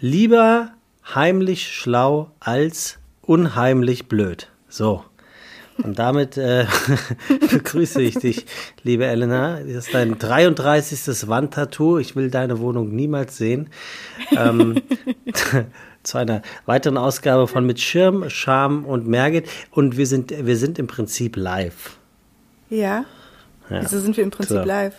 Lieber heimlich schlau als unheimlich blöd. So. Und damit äh, begrüße ich dich, liebe Elena. Das ist dein 33. Wandtattoo. Ich will deine Wohnung niemals sehen. Ähm, zu einer weiteren Ausgabe von Mit Schirm, Charme und Merget. Und wir sind, wir sind im Prinzip live. Ja. ja. Wieso sind wir im Prinzip so. live?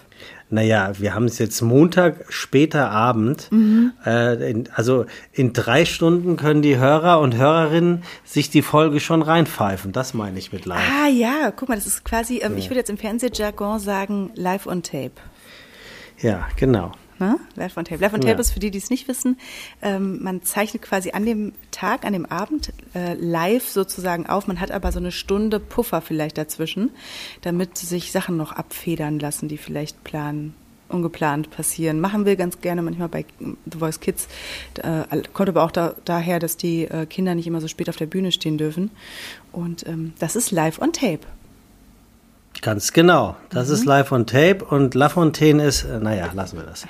Naja, wir haben es jetzt Montag, später Abend. Mhm. Äh, in, also in drei Stunden können die Hörer und Hörerinnen sich die Folge schon reinpfeifen. Das meine ich mit live. Ah ja, guck mal, das ist quasi, ähm, ja. ich würde jetzt im Fernsehjargon sagen, live on tape. Ja, genau. Ne? Live on Tape. Live on Tape ja. ist für die, die es nicht wissen, ähm, man zeichnet quasi an dem Tag, an dem Abend äh, live sozusagen auf. Man hat aber so eine Stunde Puffer vielleicht dazwischen, damit sich Sachen noch abfedern lassen, die vielleicht planen ungeplant passieren. Machen wir ganz gerne manchmal bei The Voice Kids. Äh, kommt aber auch da, daher, dass die äh, Kinder nicht immer so spät auf der Bühne stehen dürfen. Und ähm, das ist live on tape. Ganz genau. Das mhm. ist live on tape und La Fontaine ist, äh, naja, lassen wir das.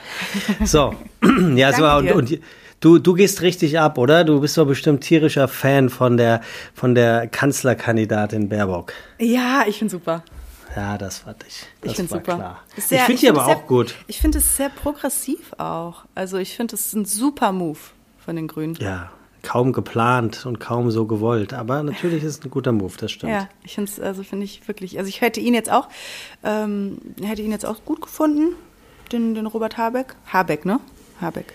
So, ja, so, und, und, du, du gehst richtig ab, oder? Du bist doch bestimmt tierischer Fan von der, von der Kanzlerkandidatin Baerbock. Ja, ich finde super. Ja, das fand ich. Das ich finde super. Klar. Sehr, ich finde die aber sehr, auch gut. Ich finde es sehr progressiv auch. Also ich finde es ein super Move von den Grünen. Ja, kaum geplant und kaum so gewollt. Aber natürlich ist es ein guter Move, das stimmt. Ja, ich finde es, also finde ich wirklich, also ich hätte ihn jetzt auch, ähm, hätte ihn jetzt auch gut gefunden, den, den Robert Habeck. Habeck, ne? Habeck.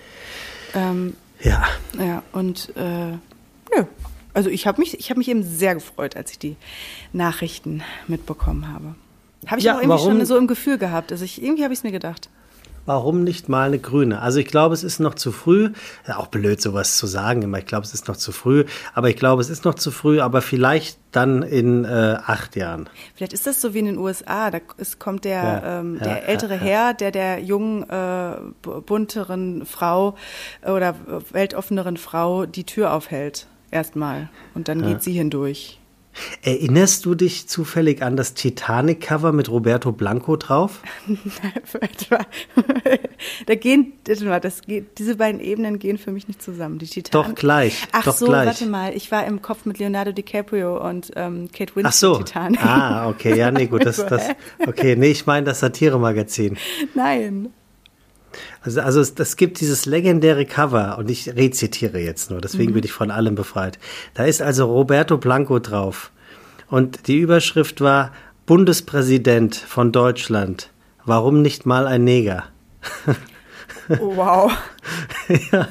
Ähm, ja. Ja, und äh, nö. Also ich habe mich, ich habe mich eben sehr gefreut, als ich die Nachrichten mitbekommen habe. Habe ich ja, auch irgendwie warum? schon so im Gefühl gehabt. Also ich, irgendwie habe ich es mir gedacht warum nicht mal eine grüne? Also ich glaube, es ist noch zu früh. Ja, auch blöd, sowas zu sagen immer. Ich glaube, es ist noch zu früh. Aber ich glaube, es ist noch zu früh, aber vielleicht dann in äh, acht Jahren. Vielleicht ist das so wie in den USA. Da ist, kommt der, ja, ähm, der ja, ältere Herr, der der jungen, äh, bunteren Frau oder weltoffeneren Frau die Tür aufhält. Erstmal. Und dann geht sie hindurch. Erinnerst du dich zufällig an das Titanic-Cover mit Roberto Blanco drauf? da gehen, das geht, diese beiden Ebenen gehen für mich nicht zusammen. Die Titanic. Doch gleich. Ach doch so, gleich. warte mal. Ich war im Kopf mit Leonardo DiCaprio und ähm, Kate Winslet. Ach so. Titanic. Ah, okay, ja, nee, gut, das, das, okay, nee, ich meine das Satire-Magazin. Nein. Also, also es, es gibt dieses legendäre Cover und ich rezitiere jetzt nur, deswegen mhm. bin ich von allem befreit. Da ist also Roberto Blanco drauf und die Überschrift war Bundespräsident von Deutschland. Warum nicht mal ein Neger? Oh, wow. ja.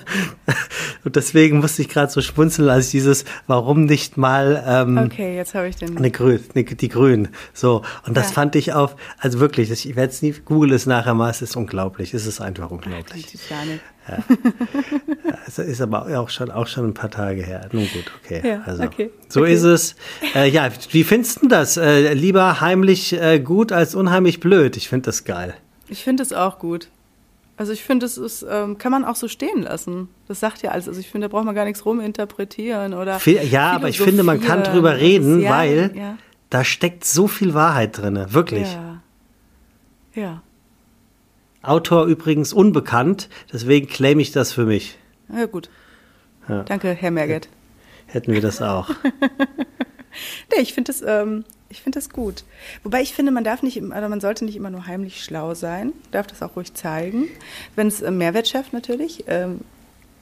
Und deswegen musste ich gerade so schmunzeln, als dieses, warum nicht mal ähm, okay, jetzt habe ich den. Eine Grün, eine, die Grünen. So. Und das ja. fand ich auf, also wirklich, ich werde es nie, google es nachher mal, es ist unglaublich. Es ist einfach unglaublich. Ja. ja. Es ist aber auch schon, auch schon ein paar Tage her. Nun gut, okay. Ja, also, okay. So okay. ist es. Äh, ja, wie findest du das? Äh, lieber heimlich äh, gut als unheimlich blöd. Ich finde das geil. Ich finde es auch gut. Also ich finde, das ist, ähm, kann man auch so stehen lassen. Das sagt ja alles. Also ich finde, da braucht man gar nichts ruminterpretieren oder. Ja, aber ich finde, man kann drüber reden, ja, weil ja. da steckt so viel Wahrheit drin. Wirklich. Ja. ja. Autor übrigens unbekannt, deswegen claim ich das für mich. Ja, gut. Danke, Herr Merget. Hätten wir das auch. nee, ich finde das, ähm, ich finde das gut. Wobei ich finde, man darf nicht, also man sollte nicht immer nur heimlich schlau sein, darf das auch ruhig zeigen, wenn es äh, Mehrwert schafft natürlich. Ähm,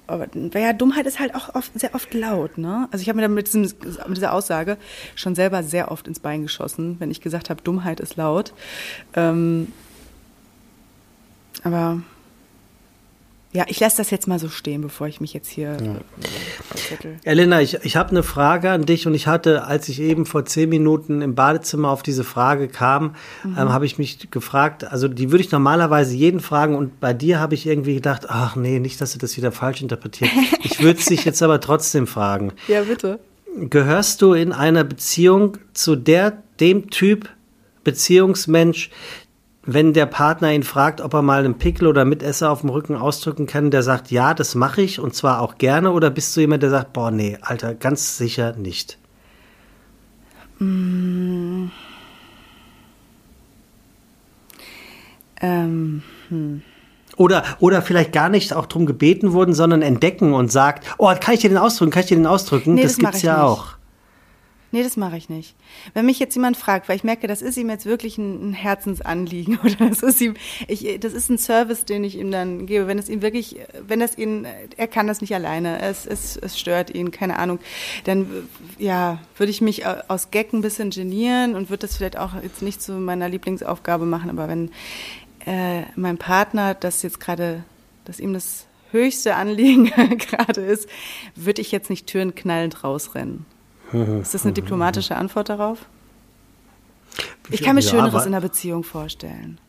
aber ja, Dummheit ist halt auch oft, sehr oft laut, ne? Also ich habe mir dann mit, diesem, mit, dieser Aussage schon selber sehr oft ins Bein geschossen, wenn ich gesagt habe, Dummheit ist laut. Ähm, aber ja, ich lasse das jetzt mal so stehen, bevor ich mich jetzt hier ja. äh, Elena, ich, ich habe eine Frage an dich und ich hatte, als ich eben vor zehn Minuten im Badezimmer auf diese Frage kam, mhm. ähm, habe ich mich gefragt, also die würde ich normalerweise jeden fragen und bei dir habe ich irgendwie gedacht, ach nee, nicht, dass du das wieder falsch interpretiert. Ich würde es dich jetzt aber trotzdem fragen. Ja, bitte. Gehörst du in einer Beziehung zu der, dem Typ Beziehungsmensch, wenn der Partner ihn fragt, ob er mal einen Pickel oder Mitesser auf dem Rücken ausdrücken kann, der sagt, ja, das mache ich und zwar auch gerne, oder bist du jemand, der sagt, boah, nee, Alter, ganz sicher nicht? Mm. Ähm, hm. Oder, oder vielleicht gar nicht auch drum gebeten wurden, sondern entdecken und sagt, oh, kann ich dir den ausdrücken, kann ich dir den ausdrücken? Nee, das, das gibt's ja nicht. auch. Nee, das mache ich nicht. Wenn mich jetzt jemand fragt, weil ich merke, das ist ihm jetzt wirklich ein, Herzensanliegen oder das ist ihm, ich, das ist ein Service, den ich ihm dann gebe. Wenn es ihm wirklich, wenn es ihn, er kann das nicht alleine, es, es, es stört ihn, keine Ahnung, dann ja, würde ich mich aus Gag ein bisschen genieren und würde das vielleicht auch jetzt nicht zu meiner Lieblingsaufgabe machen, aber wenn äh, mein Partner das jetzt gerade, dass ihm das höchste Anliegen gerade ist, würde ich jetzt nicht Türen knallend rausrennen. Ist das eine diplomatische Antwort darauf? Ich kann mir Schöneres in einer Beziehung vorstellen.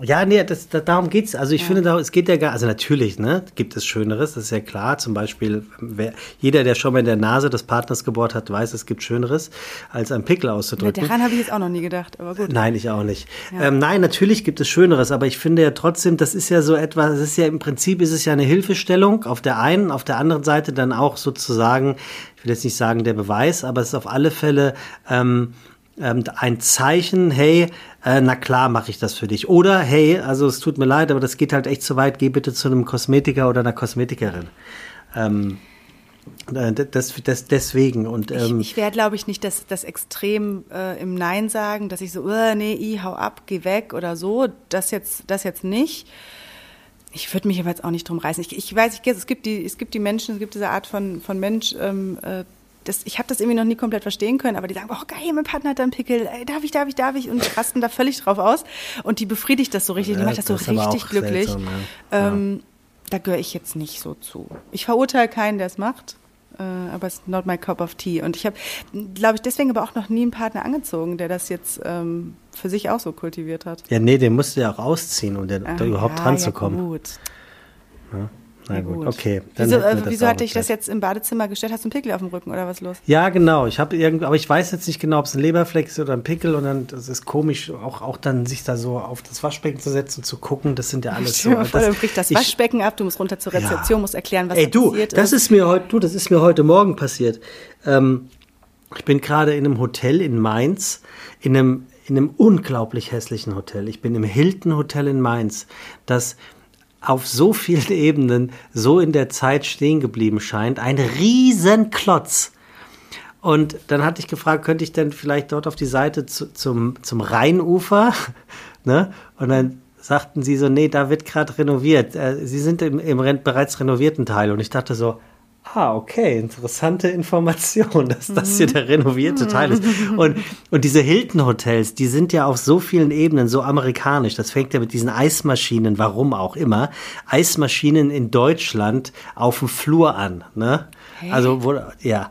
Ja, nee, das, da, darum geht's. Also ich finde, da, es geht ja gar, also natürlich, ne, gibt es Schöneres, das ist ja klar. Zum Beispiel, wer, jeder, der schon mal in der Nase des Partners gebohrt hat, weiß, es gibt Schöneres, als einen Pickel auszudrücken. daran habe ich jetzt auch noch nie gedacht, aber gut. Nein, ich auch nicht. Ja. Ähm, nein, natürlich gibt es Schöneres, aber ich finde ja trotzdem, das ist ja so etwas, es ist ja im Prinzip ist es ja eine Hilfestellung auf der einen, auf der anderen Seite dann auch sozusagen, ich will jetzt nicht sagen der Beweis, aber es ist auf alle Fälle ähm, ähm, ein Zeichen, hey, äh, na klar mache ich das für dich. Oder hey, also es tut mir leid, aber das geht halt echt zu weit, geh bitte zu einem Kosmetiker oder einer Kosmetikerin. Ähm, äh, das, das, deswegen und ähm, ich ich wäre, glaube ich, nicht das, das Extrem äh, im Nein sagen, dass ich so, uh, nee, i, hau ab, geh weg oder so. Das jetzt, das jetzt nicht. Ich würde mich aber jetzt auch nicht drum reißen. Ich, ich weiß, ich, es gibt die, es gibt die Menschen, es gibt diese Art von, von Mensch, ähm, äh, das, ich habe das irgendwie noch nie komplett verstehen können, aber die sagen, oh geil, mein Partner hat da einen Pickel, ey, darf ich, darf ich, darf ich und rasten da völlig drauf aus und die befriedigt das so richtig, die Ja, macht das so das aber richtig glücklich. seltsam, ja. Ähm, Da gehöre ich jetzt nicht so zu. Ich verurteile keinen, der es macht, äh, aber es ist not my cup of tea. Und ich habe, glaube ich, deswegen aber auch noch nie einen Partner angezogen, der das jetzt ähm, für sich auch so kultiviert hat. ja, nee, den musst du ja auch ausziehen, um den, da Ah, überhaupt ja, dran ja, zu kommen. Gut. Ja, gut, gut. okay. dann Wieso, äh, wieso hatte ich das jetzt im Badezimmer gestellt? Hast du einen Pickel auf dem Rücken oder was los? Ja, genau. Ich habe irgendwie, aber ich weiß jetzt nicht genau, ob es ein Leberfleck ist oder ein Pickel und dann das ist komisch, auch, auch dann sich da so auf das Waschbecken zu setzen und zu gucken. Das sind ja alles so. Das- dann bricht das ich- Waschbecken ab, du musst runter zur Rezeption, musst erklären, was Ey, du, passiert das ist mir heute, du, das ist mir heute Morgen passiert. Ähm, ich bin gerade in einem Hotel in Mainz, in einem, in einem unglaublich hässlichen Hotel. Ich bin im Hilton Hotel in Mainz, das auf so vielen Ebenen so in der Zeit stehen geblieben scheint. Ein Riesenklotz. Und dann hatte ich gefragt, könnte ich denn vielleicht dort auf die Seite zu, zum, zum Rheinufer? ne? Und dann sagten sie so, nee, da wird gerade renoviert. Äh, sie sind im, im bereits renovierten Teil. Und ich dachte so, ah, okay, interessante Information, dass das hier der renovierte Teil ist. Und, und diese Hilton-Hotels, die sind ja auf so vielen Ebenen so amerikanisch. Das fängt ja mit diesen Eismaschinen, warum auch immer, Eismaschinen in Deutschland auf dem Flur an. Ne? Also, wo, ja.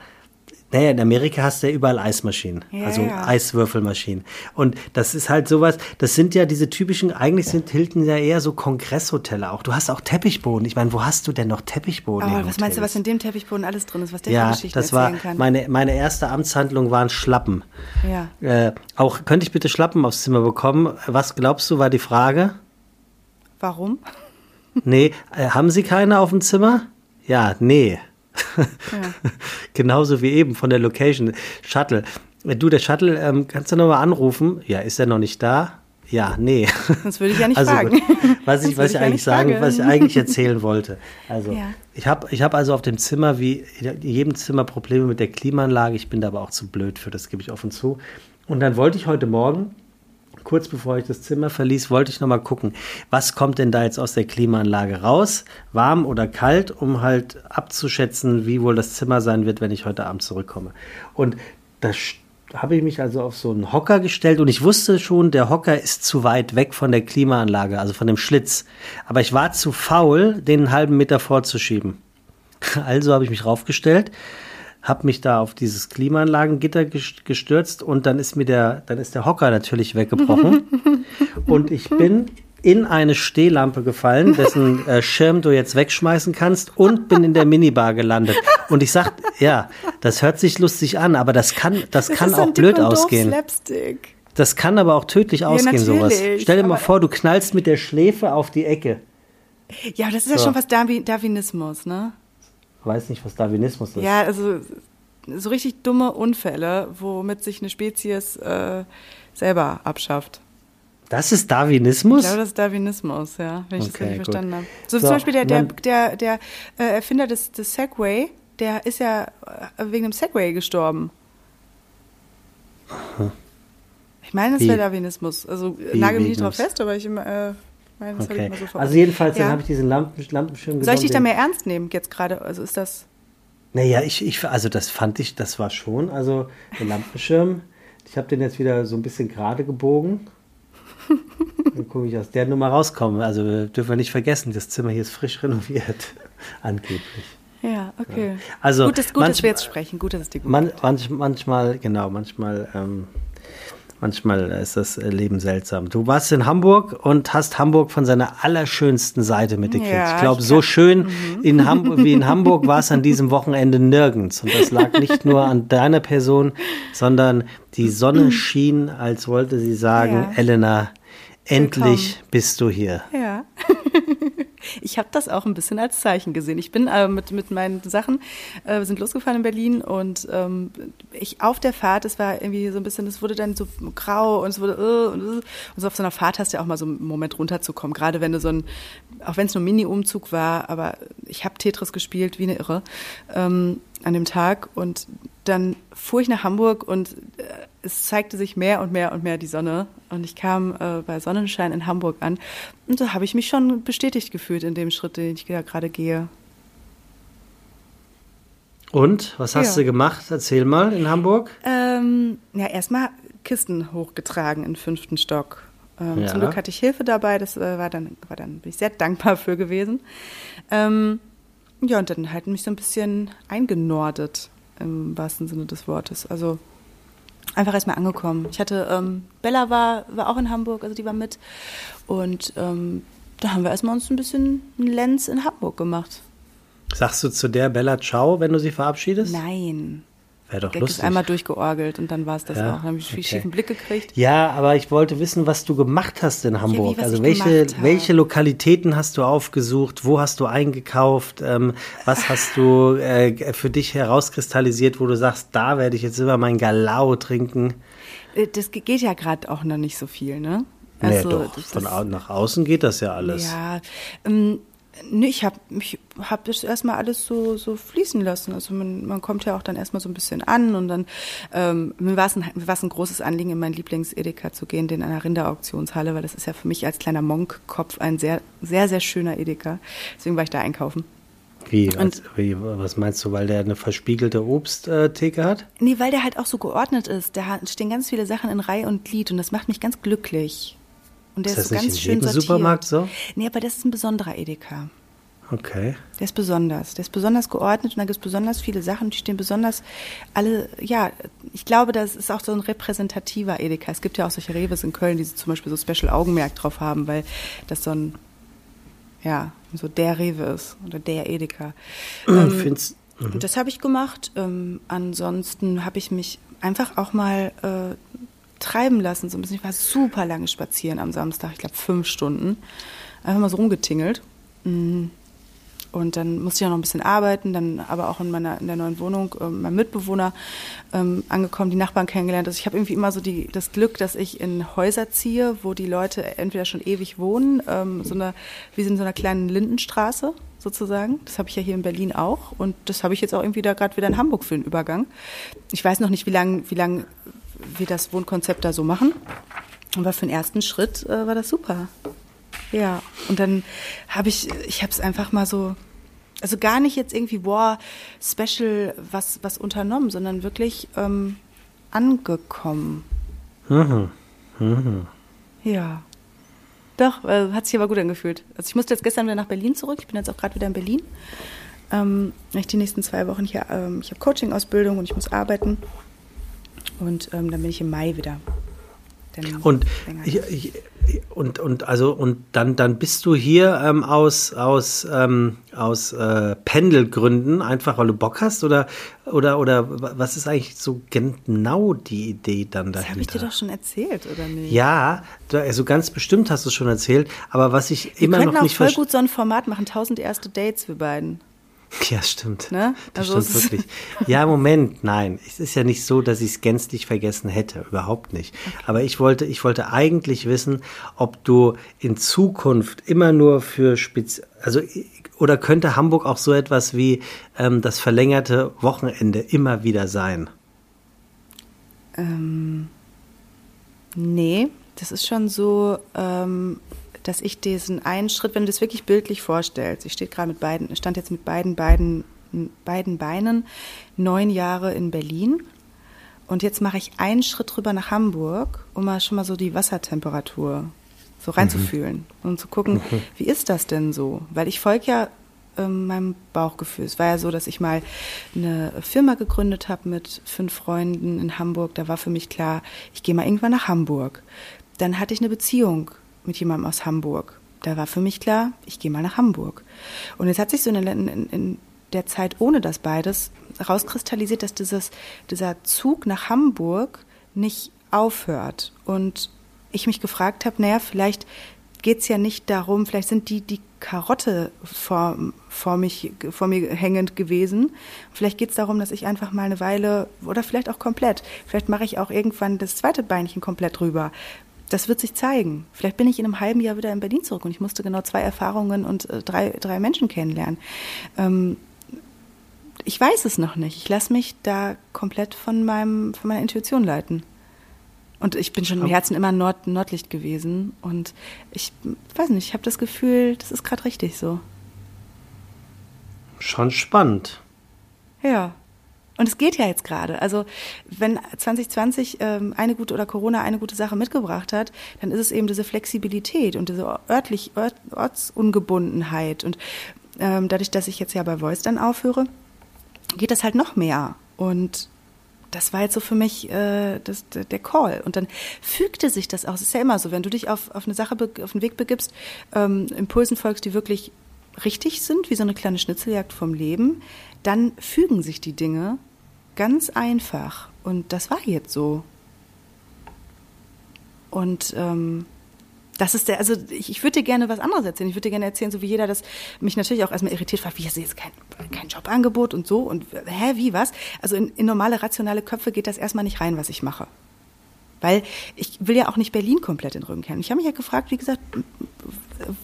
Naja, in Amerika hast du ja überall Eismaschinen, Ja, also ja. Eiswürfelmaschinen. Und das ist halt sowas, das sind ja diese typischen, eigentlich sind Hilton ja eher so Kongresshotelle auch. Du hast auch Teppichboden. Ich meine, wo hast du denn noch Teppichboden? Oh, was meinst du, Hotels? was in dem Teppichboden alles drin ist, was der Ja, Geschichten das war kann? meine, meine erste Amtshandlung waren Schlappen. ja. Äh, auch könnte ich bitte Schlappen aufs Zimmer bekommen? Was glaubst du, war die Frage? Warum? Nee, äh, haben Sie keine auf dem Zimmer? Ja, nee. Genauso wie eben von der Location. Shuttle. Du, der Shuttle, ähm, kannst du nochmal anrufen? Ja, ist er noch nicht da? Ja, nee. Sonst würde ich ja nicht also, fragen. Was ich, was ich ja eigentlich sagen, fragen. was ich eigentlich erzählen wollte. Also, Ja. ich habe ich hab also auf dem Zimmer, wie in jedem Zimmer, Probleme mit der Klimaanlage. Ich bin da aber auch zu blöd für, das gebe ich offen zu. Und dann wollte ich heute Morgen kurz bevor ich das Zimmer verließ, wollte ich noch mal gucken, was kommt denn da jetzt aus der Klimaanlage raus, warm oder kalt, um halt abzuschätzen, wie wohl das Zimmer sein wird, wenn ich heute Abend zurückkomme. Und da habe ich mich also auf so einen Hocker gestellt und ich wusste schon, der Hocker ist zu weit weg von der Klimaanlage, also von dem Schlitz. Aber ich war zu faul, den halben Meter vorzuschieben. Also habe ich mich raufgestellt, habe mich da auf dieses Klimaanlagengitter ges- gestürzt und dann ist mir der, dann ist der Hocker natürlich weggebrochen und ich bin in eine Stehlampe gefallen, dessen äh, Schirm du jetzt wegschmeißen kannst und bin in der Minibar gelandet. Und ich sag, ja, das hört sich lustig an, aber das kann, das, kann ist so auch ein blöd ausgehen. Slapstick. Das kann aber auch tödlich ausgehen, sowas. Stell dir mal vor, du knallst mit der Schläfe auf die Ecke. Ja, das ist ja So. schon fast Darwin Darwinismus, ne? Weiß nicht, was Darwinismus ist. Ja, also so richtig dumme Unfälle, womit sich eine Spezies äh, selber abschafft. Das ist Darwinismus? Ich glaube, das ist Darwinismus, ja, wenn ich Okay, das richtig gut. verstanden habe. So, So, zum Beispiel der, der, der, der äh, Erfinder des, des Segway, der ist ja äh, wegen dem Segway gestorben. Ich meine, das wäre Darwinismus. Also Wie nagel mich nicht drauf fest, aber ich äh, meine, das Okay. ich mal so. Also jedenfalls, dann Ja. habe ich diesen Lampen, Lampenschirm Soll ich dich da genommen, mehr ernst nehmen jetzt gerade? Also ist das. Naja, ich, ich, also das fand ich, das war schon, also der Lampenschirm, ich habe den jetzt wieder so ein bisschen gerade gebogen. Dann gucke ich aus der Nummer rauskomme. Also wir dürfen wir nicht vergessen, das Zimmer hier ist frisch renoviert. Angeblich. Ja, okay. Also gut, dass, gut dass manch- wir jetzt sprechen. Gut, dass es dir gut Man, manch, manchmal, genau, manchmal, ähm, manchmal ist das äh, Leben seltsam. Du warst in Hamburg und hast Hamburg von seiner allerschönsten Seite mitgekriegt. Ja, ich glaube, so schön in Hamburg, wie in Hamburg war es an diesem Wochenende nirgends. Und das lag nicht nur an deiner Person, sondern die Sonne schien, als wollte sie sagen, Ja. Elena, endlich bist du hier. Ja. Ich habe das auch ein bisschen als Zeichen gesehen. Ich bin äh, mit, mit meinen Sachen, äh, wir sind losgefahren in Berlin und ähm, ich auf der Fahrt, es war irgendwie so ein bisschen, es wurde dann so grau und es wurde äh, und, äh, und so auf so einer Fahrt hast du ja auch mal so einen Moment runterzukommen, gerade wenn du so ein, auch wenn es nur ein Mini-Umzug war, aber ich habe Tetris gespielt wie eine Irre ähm, an dem Tag und dann fuhr ich nach Hamburg und äh, es zeigte sich mehr und mehr und mehr die Sonne und ich kam äh, bei Sonnenschein in Hamburg an und da habe ich mich schon bestätigt gefühlt in dem Schritt, den ich gerade gehe. Und, was hast Ja. du gemacht? Erzähl mal in Hamburg. Ähm, ja, erstmal Kisten hochgetragen im fünften Stock. Ähm, Ja. Zum Glück hatte ich Hilfe dabei, das äh, war dann, war dann bin ich sehr dankbar für gewesen. Ähm, ja, und dann halt mich so ein bisschen eingenordet, im wahrsten Sinne des Wortes. Also einfach erstmal angekommen. Ich hatte, ähm, Bella war, war auch in Hamburg, also die war mit. Und ähm, da haben wir erstmal uns ein bisschen einen Lenz in Hamburg gemacht. Sagst du zu der Bella Ciao, wenn du sie verabschiedest? Nein. Wäre doch Gag lustig. ist einmal durchgeorgelt und dann war es das Ja, auch. Dann habe ich einen okay. schiefen Blick gekriegt. Ja, aber ich wollte wissen, was du gemacht hast in Hamburg. was also ich welche, welche Lokalitäten hast du aufgesucht? Wo hast du eingekauft? Ähm, was hast du äh, für dich herauskristallisiert, wo du sagst, da werde ich jetzt immer mein Galau trinken? Äh, Das ge- geht ja gerade auch noch nicht so viel, ne? nee, doch. das- Von nach außen geht das ja alles. Ja, ähm, nee, ich habe ich hab das erstmal alles so, so fließen lassen. Also man, man kommt ja auch dann erstmal so ein bisschen an und dann ähm, mir war es ein, mir ein großes Anliegen, in meinen Lieblings-Edeka zu gehen, den der Rinderauktionshalle, weil das ist ja für mich als kleiner Monk-Kopf ein sehr, sehr, sehr schöner Edeka. Deswegen war ich da einkaufen. Wie, als, wie, was meinst du, weil der eine verspiegelte Obsttheke hat? Nee, weil der halt auch so geordnet ist. Da stehen ganz viele Sachen in Reihe und Glied und das macht mich ganz glücklich. Und der Ist ist, so ganz in schön sortiert. Supermarkt so? Nee, aber das ist ein besonderer Edeka. Okay. Der ist besonders. Der ist besonders geordnet und da gibt es besonders viele Sachen, die stehen besonders alle, ja, ich glaube, das ist auch so ein repräsentativer Edeka. Es gibt ja auch solche Reves in Köln, die zum Beispiel so Special Augenmerk drauf haben, weil das so ein, ja, so der Rewe ist oder der Edeka. Ähm, Find's, und das habe ich gemacht. Ähm, ansonsten habe ich mich einfach auch mal äh, treiben lassen. So ein bisschen. Ich war super lange spazieren am Samstag, ich glaube fünf Stunden. Einfach mal so rumgetingelt. Mm. Und dann musste ich auch noch ein bisschen arbeiten, dann aber auch in meiner in der neuen Wohnung äh, mein Mitbewohner ähm, angekommen, die Nachbarn kennengelernt. Also ich habe irgendwie immer so die, das Glück, dass ich in Häuser ziehe, wo die Leute entweder schon ewig wohnen, ähm, so einer, wie in so einer kleinen Lindenstraße sozusagen. Das habe ich ja hier in Berlin auch und das habe ich jetzt auch irgendwie da gerade wieder in Hamburg für den Übergang. Ich weiß noch nicht, wie lange wie lang wir das Wohnkonzept da so machen, aber für den ersten Schritt äh, war das super. Ja, und dann habe ich, ich habe es einfach mal so, also gar nicht jetzt irgendwie, boah, special was, was unternommen, sondern wirklich ähm, angekommen. Mhm. Mhm. Ja. Doch, äh, hat sich aber gut angefühlt. Also ich musste jetzt gestern wieder nach Berlin zurück. Ich bin jetzt auch gerade wieder in Berlin. Ähm, ich die nächsten zwei Wochen hier, ähm, ich habe Coaching-Ausbildung und ich muss arbeiten. Und ähm, dann bin ich im Mai wieder. Und, ich, ich, und, und, also, und dann, dann bist du hier ähm, aus, aus, ähm, aus äh, Pendelgründen, einfach weil du Bock hast? Oder, oder, oder was ist eigentlich so genau die Idee dann das habe ich dahinter? dir doch schon erzählt, oder nicht? ja, also ganz bestimmt hast du es schon erzählt, aber was ich Wir immer könnten noch auch nicht voll verstehe. gut so ein Format machen, tausend erste Dates, wir beiden. Ja, stimmt. Ne? Das Also stimmt wirklich. Ja, Moment, nein. Es ist ja nicht so, dass ich es gänzlich vergessen hätte. Überhaupt nicht. Aber ich wollte, ich wollte eigentlich wissen, ob du in Zukunft immer nur für Spez also oder könnte Hamburg auch so etwas wie ähm, das verlängerte Wochenende immer wieder sein? Ähm, nee, das ist schon so, ähm, dass ich diesen einen Schritt, wenn du das wirklich bildlich vorstellst, ich stehe gerade mit beiden, stand jetzt mit beiden, beiden, beiden Beinen neun Jahre in Berlin und jetzt mache ich einen Schritt rüber nach Hamburg, um mal schon mal so die Wassertemperatur so reinzufühlen und zu gucken, wie ist das denn so? Weil ich folge ja ähm, meinem Bauchgefühl. Es war ja so, dass ich mal eine Firma gegründet habe mit fünf Freunden in Hamburg. Da war für mich klar, ich gehe mal irgendwann nach Hamburg. Dann hatte ich eine Beziehung mit jemandem aus Hamburg. Da war für mich klar, ich gehe mal nach Hamburg. Und jetzt hat sich so in, der- in, in der Zeit ohne das beides rauskristallisiert, dass dieses, dieser Zug nach Hamburg nicht aufhört. Und ich mich gefragt habe, naja, vielleicht geht es ja nicht darum, vielleicht sind die die Karotte vor, vor, mich, vor mir hängend gewesen. Vielleicht geht es darum, dass ich einfach mal eine Weile oder vielleicht auch komplett, vielleicht mache ich auch irgendwann das zweite Beinchen komplett rüber. Das wird sich zeigen. Vielleicht bin ich in einem halben Jahr wieder in Berlin zurück und ich musste genau zwei Erfahrungen und äh, drei, drei Menschen kennenlernen. Ähm, ich weiß es noch nicht. Ich lasse mich da komplett von, meinem, von meiner Intuition leiten. Und ich bin schon im Herzen immer Nord Nordlicht gewesen. Und ich weiß nicht, ich habe das Gefühl, das ist gerade richtig so. Schon spannend. Ja. Und es geht ja jetzt gerade. Also wenn 2020 ähm, eine gute oder Corona eine gute Sache mitgebracht hat, dann ist es eben diese Flexibilität und diese örtlich Ort, Ortsungebundenheit. Und ähm, dadurch, dass ich jetzt ja bei Voice dann aufhöre, geht das halt noch mehr. Und das war jetzt so für mich äh, das, der Call. Und dann fügte sich das auch. Es ist ja immer so, wenn du dich auf, auf eine Sache, auf den Weg begibst, ähm, Impulsen folgst, die wirklich richtig sind, wie so eine kleine Schnitzeljagd vom Leben, dann fügen sich die Dinge ganz einfach. Und das war jetzt so. Und ähm, das ist der, also ich, ich würde dir gerne was anderes erzählen. Ich würde dir gerne erzählen, so wie jeder das mich natürlich auch erstmal irritiert war, wie ist jetzt kein, kein Jobangebot und so und hä, wie was? Also in, in normale rationale Köpfe geht das erstmal nicht rein, was ich mache. Weil ich will ja auch nicht Berlin komplett in den Rücken kennen. Ich habe mich ja gefragt, wie gesagt,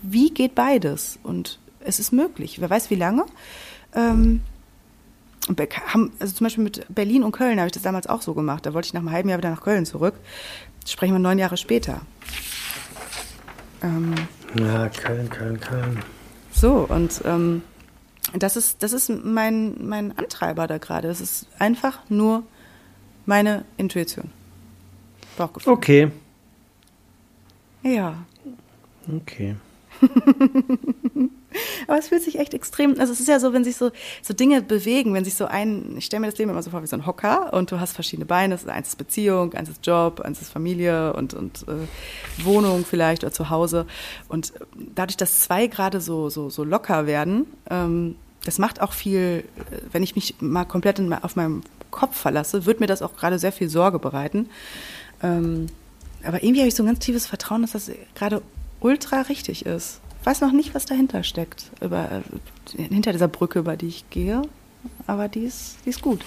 wie geht beides? Und es ist möglich. Wer weiß, wie lange. Ähm, haben, also zum Beispiel mit Berlin und Köln habe ich das damals auch so gemacht. Da wollte ich nach einem halben Jahr wieder nach Köln zurück. Sprechen wir neun Jahre später. Ähm, Ja, Köln, Köln, Köln. so, und ähm, das ist, das ist mein, mein Antreiber da gerade. Es ist einfach nur meine Intuition. Bauchgefühl. Okay. Ja. Okay. Aber es fühlt sich echt extrem, also es ist ja so, wenn sich so, so Dinge bewegen, wenn sich so ein, ich stelle mir das Leben immer so vor wie so ein Hocker und du hast verschiedene Beine, das ist eins ist Beziehung, eins ist Job, eins ist Familie und, und äh, Wohnung vielleicht oder zu Hause. Und dadurch, dass zwei gerade so, so, so locker werden, ähm, das macht auch viel, äh, wenn ich mich mal komplett in, auf meinem Kopf verlasse, wird mir das auch gerade sehr viel Sorge bereiten. Ähm, aber irgendwie habe ich so ein ganz tiefes Vertrauen, dass das gerade ultra richtig ist. Ich weiß noch nicht, was dahinter steckt, über, äh, hinter dieser Brücke, über die ich gehe. Aber die ist, die ist gut.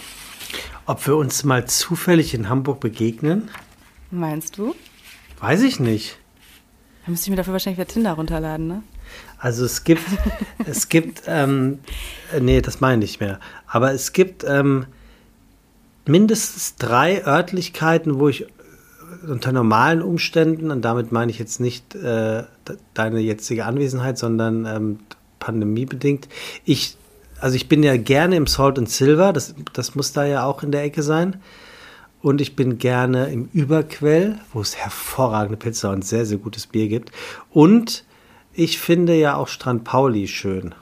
Ob wir uns mal zufällig in Hamburg begegnen? Meinst du? Weiß ich nicht. Dann müsste ich mir dafür wahrscheinlich wieder Tinder runterladen, ne? Also es gibt, es gibt, ähm, äh, nee, das meine ich nicht mehr. Aber es gibt ähm, mindestens drei Örtlichkeiten, wo ich unter normalen Umständen, und damit meine ich jetzt nicht äh, de- deine jetzige Anwesenheit, sondern ähm, pandemiebedingt, ich, also ich bin ja gerne im Salt and Silver, das, das muss da ja auch in der Ecke sein. Und ich bin gerne im Überquell, wo es hervorragende Pizza und sehr, sehr gutes Bier gibt. Und ich finde ja auch Strand Pauli schön.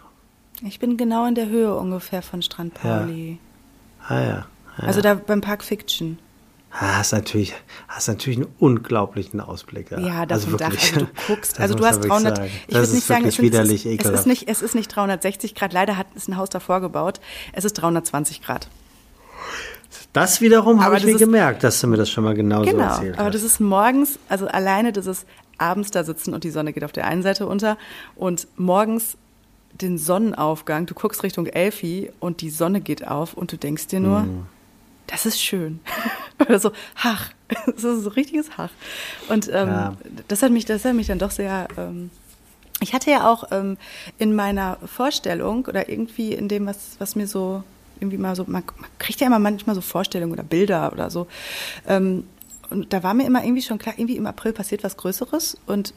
Ich bin genau in der Höhe ungefähr von Strand Pauli. Ah ja. ja. Also da beim Park Fiction. Ah, hast natürlich, hast natürlich einen unglaublichen Ausblick. Ja, Ja, das also Dach. wirklich. Also du guckst, Das also du hast man wirklich 300, sagen. ich Das würde nicht ist sagen, es, sind, widerlich es, ist, es, ist nicht, es ist nicht 360 Grad, leider hat, ist ein Haus davor gebaut, es ist 320 Grad. Das wiederum habe Aber ich das mir ist- gemerkt, dass du mir das schon mal genauso Genau, erzählt aber hast. das ist morgens, also alleine dieses abends da sitzen und die Sonne geht auf der einen Seite unter und morgens den Sonnenaufgang. Du guckst Richtung Elfi und die Sonne geht auf und du denkst dir nur, mm. Das ist schön. Oder so, Hach. Das ist so richtiges Hach. Und ähm, ja. das, hat mich, das hat mich dann doch sehr. Ähm, ich hatte ja auch ähm, in meiner Vorstellung oder irgendwie in dem, was, was mir so irgendwie mal so, man, man kriegt ja immer manchmal so Vorstellungen oder Bilder oder so. Ähm, und da war mir immer irgendwie schon klar, irgendwie im April passiert was Größeres und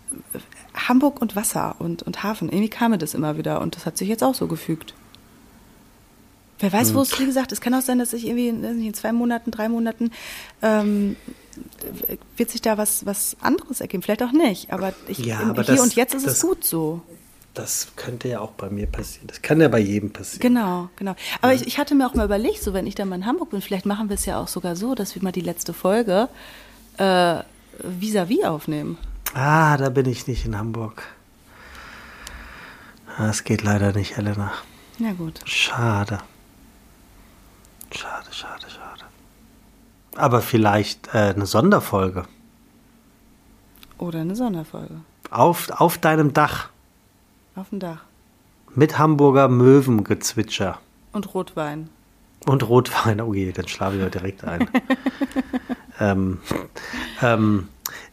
Hamburg und Wasser und, und Hafen, irgendwie kam mir das immer wieder und das hat sich jetzt auch so gefügt. Wer weiß, wo hm. es, wie gesagt, es kann auch sein, dass ich irgendwie in zwei Monaten, drei Monaten ähm, wird sich da was, was anderes ergeben. Vielleicht auch nicht, aber, ich, ja, aber hier das, und jetzt ist das, es gut so. Das könnte ja auch bei mir passieren. Das kann ja bei jedem passieren. Genau, genau. Aber ja. ich, ich hatte mir auch mal überlegt, so wenn ich dann mal in Hamburg bin, vielleicht machen wir es ja auch sogar so, dass wir mal die letzte Folge äh, vis-à-vis aufnehmen. Ah, da bin ich nicht in Hamburg. Das geht leider nicht, Helena. Ja, gut. Schade. Schade, schade, schade. Aber vielleicht äh, eine Sonderfolge. Oder eine Sonderfolge. Auf, auf deinem Dach. Auf dem Dach. Mit Hamburger Möwengezwitscher. Und Rotwein. Und Rotwein, oh je, dann schlafe ich ja direkt ein. ähm, ähm,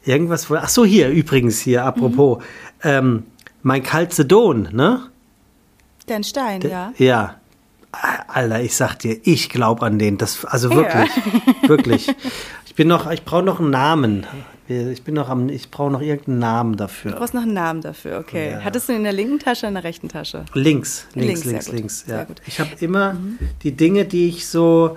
irgendwas, ach so, hier, übrigens, hier, apropos, mhm. ähm, mein Calcedon, ne? Dein Stein, De, ja. Ja. Alter, ich sag dir, ich glaube an den. Das, also wirklich, ja. wirklich. Ich bin noch, ich brauche noch einen Namen. Ich bin noch am, ich brauche noch irgendeinen Namen dafür. Du brauchst noch einen Namen dafür, okay. Ja. Hattest du ihn in der linken Tasche oder in der rechten Tasche? Links, links, links, links. links ja. Ich habe immer mhm. die Dinge, die ich so,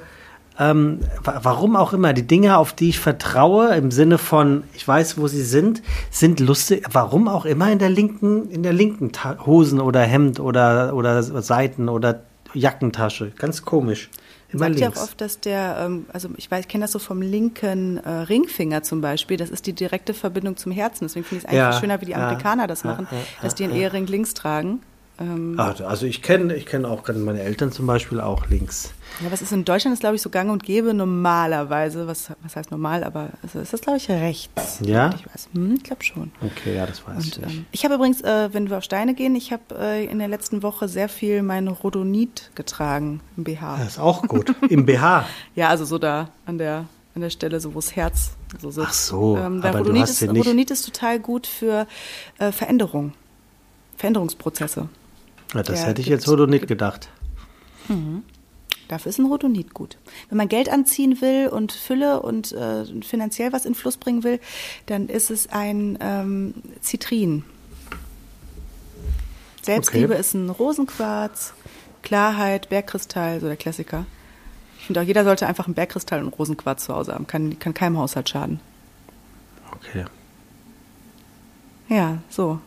ähm, warum auch immer, die Dinge, auf die ich vertraue, im Sinne von, ich weiß, wo sie sind, sind lustig, warum auch immer in der linken, in der linken Ta Hosen oder Hemd oder, oder Seiten oder Jackentasche. Ganz komisch. Immer sagt links. ja auch oft, dass der, ähm, also ich weiß, ich kenne das so vom linken äh, Ringfinger zum Beispiel, das ist die direkte Verbindung zum Herzen. Deswegen finde ich es eigentlich ja, schöner, wie die Amerikaner ja, das machen, ja, dass die einen Ehering links tragen. Ähm, also ich kenne ich kenn auch meine Eltern zum Beispiel auch links. Ja, was ist in Deutschland ist, glaube ich, so gang und gäbe normalerweise. Was, was heißt normal, aber ist das, glaube ich, rechts. Ja? Ich weiß. Hm, ich glaube schon. Okay, ja, das weiß und, ich. Ähm, ich habe übrigens, äh, wenn wir auf Steine gehen, ich habe äh, in der letzten Woche sehr viel mein Rhodonit getragen im BH. Das ist auch gut. Im BH? ja, also so da an der an der Stelle, so wo das Herz so sitzt. Ach so, ähm, aber Rhodonit, ist, ja Rhodonit ist total gut für äh, Veränderung, Veränderungsprozesse. Ja, das der hätte ich jetzt Rhodonit gedacht. Mhm. Dafür ist ein Rhodonit gut. Wenn man Geld anziehen will und Fülle und äh, finanziell was in Fluss bringen will, dann ist es ein ähm, Zitrin. Selbstliebe okay. ist ein Rosenquarz, Klarheit, Bergkristall, so der Klassiker. Ich finde auch, jeder sollte einfach einen Bergkristall und Rosenquarz zu Hause haben. Kann, kann keinem Haushalt schaden. Okay. Ja, so.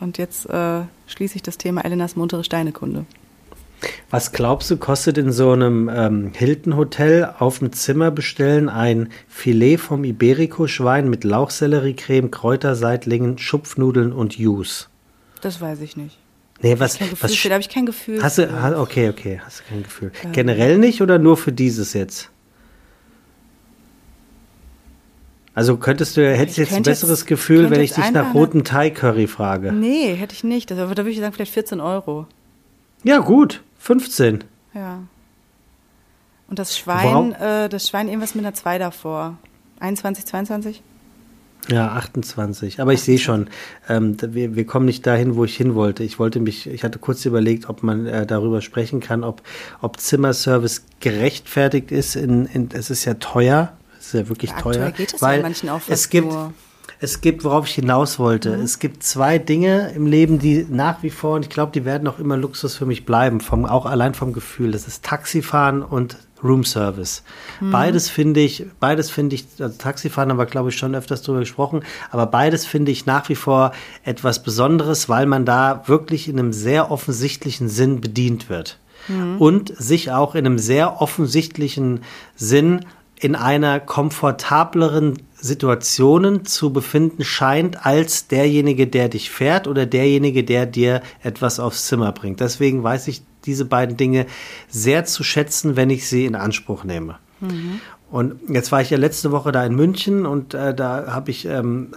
Und jetzt äh, schließe ich das Thema Elenas muntere Steinekunde. Was glaubst du, kostet in so einem ähm, Hilton-Hotel auf dem Zimmer bestellen ein Filet vom Iberico-Schwein mit Lauchselleriecreme, Kräuterseitlingen, Schupfnudeln und Juice? Das weiß ich nicht. Nee, was, Gefühl, was da habe ich kein Gefühl. Hast du, okay, okay, hast du kein Gefühl. Ähm. Generell nicht oder nur für dieses jetzt? Also könntest du, hättest du jetzt ein besseres jetzt, Gefühl, wenn ich dich nach roten Thai-Curry frage? Nee, hätte ich nicht. Also, da würde ich sagen, vielleicht 14 Euro. Ja, gut. 15. Ja. Und das Schwein, äh, das Schwein irgendwas mit einer 2 davor. 21, 22? Ja, 28. Aber ich sehe schon, ähm, wir, wir kommen nicht dahin, wo ich hin wollte. Ich wollte mich, ich hatte kurz überlegt, ob man äh, darüber sprechen kann, ob, ob Zimmerservice gerechtfertigt ist. In, in, es ist ja teuer, ist ja wirklich ja, teuer. Geht es weil ja manchen auch es gibt, nur es gibt, worauf ich hinaus wollte, mhm. es gibt zwei Dinge im Leben, die nach wie vor, und ich glaube, die werden auch immer Luxus für mich bleiben, vom, auch allein vom Gefühl. Das ist Taxifahren und Roomservice. Mhm. Beides finde ich, beides finde ich, also Taxifahren haben wir, glaube ich, schon öfters drüber gesprochen, aber beides finde ich nach wie vor etwas Besonderes, weil man da wirklich in einem sehr offensichtlichen Sinn bedient wird. Mhm. Und sich auch in einem sehr offensichtlichen Sinn in einer komfortableren Situationen zu befinden scheint als derjenige, der dich fährt oder derjenige, der dir etwas aufs Zimmer bringt. Deswegen weiß ich diese beiden Dinge sehr zu schätzen, wenn ich sie in Anspruch nehme. Mhm. Und jetzt war ich ja letzte Woche da in München und äh, da habe ich ähm,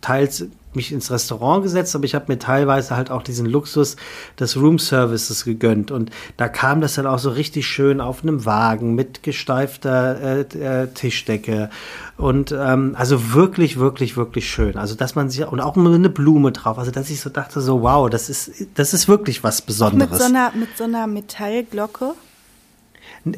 teils mich ins Restaurant gesetzt, aber ich habe mir teilweise halt auch diesen Luxus des Room Services gegönnt. Und da kam das dann auch so richtig schön auf einem Wagen mit gesteifter äh, äh, Tischdecke. Und ähm, also wirklich, wirklich, wirklich schön. Also dass man sich und auch eine Blume drauf. Also dass ich so dachte, so wow, das ist, das ist wirklich was Besonderes. Mit so einer, mit so einer Metallglocke.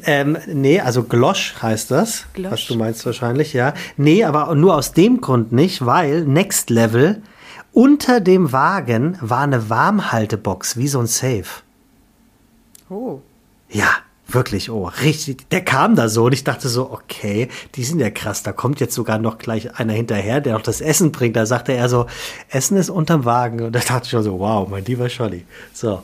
Ähm, nee, also Glosch heißt das, Glosch. was du meinst wahrscheinlich, ja. Nee, aber nur aus dem Grund nicht, weil Next Level unter dem Wagen war eine Warmhaltebox, wie so ein Safe. Oh. Ja, wirklich, oh, richtig. Der kam da so und ich dachte so, okay, die sind ja krass. Da kommt jetzt sogar noch gleich einer hinterher, der noch das Essen bringt. Da sagte er so, Essen ist unterm Wagen. Und da dachte ich schon so, wow, mein lieber Scholli. So.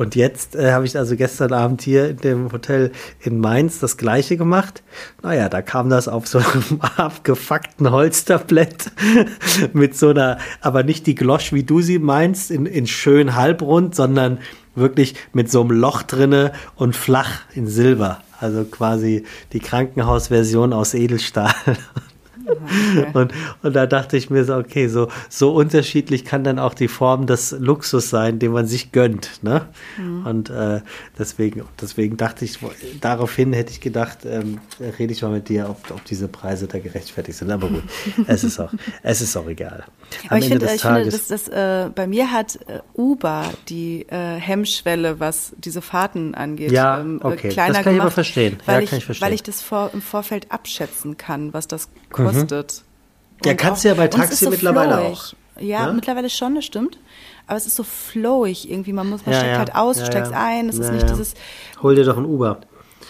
Und jetzt äh, habe ich also gestern Abend hier in dem Hotel in Mainz das gleiche gemacht. Naja, da kam das auf so einem abgefuckten Holztablett mit so einer, aber nicht die Glosch, wie du sie meinst, in, in schön halbrund, sondern wirklich mit so einem Loch drinne und flach in Silber. Also quasi die Krankenhausversion aus Edelstahl. Okay. Und, und da dachte ich mir so, okay, so, so unterschiedlich kann dann auch die Form des Luxus sein, den man sich gönnt. Ne? Mhm. Und äh, deswegen, deswegen dachte ich, daraufhin hätte ich gedacht, ähm, rede ich mal mit dir, ob, ob diese Preise da gerechtfertigt sind. Aber gut, es ist auch, es ist auch egal. Aber ich finde, ich finde, dass das, äh, bei mir hat äh, Uber die äh, Hemmschwelle, was diese Fahrten angeht, ja, ähm, okay. kleiner das kann gemacht, ich aber verstehen. Weil, ja, ich, ich verstehen. weil ich das vor, im Vorfeld abschätzen kann, was das kostet. Mhm. Ja, kannst du ja bei Taxi so mittlerweile flowig. auch. Ja, ja, mittlerweile schon, das stimmt. Aber es ist so flowig irgendwie. Man muss, man ja, steigt ja. halt aus, ja, steigst ein. Es ist nicht dieses. Hol dir doch ein Uber.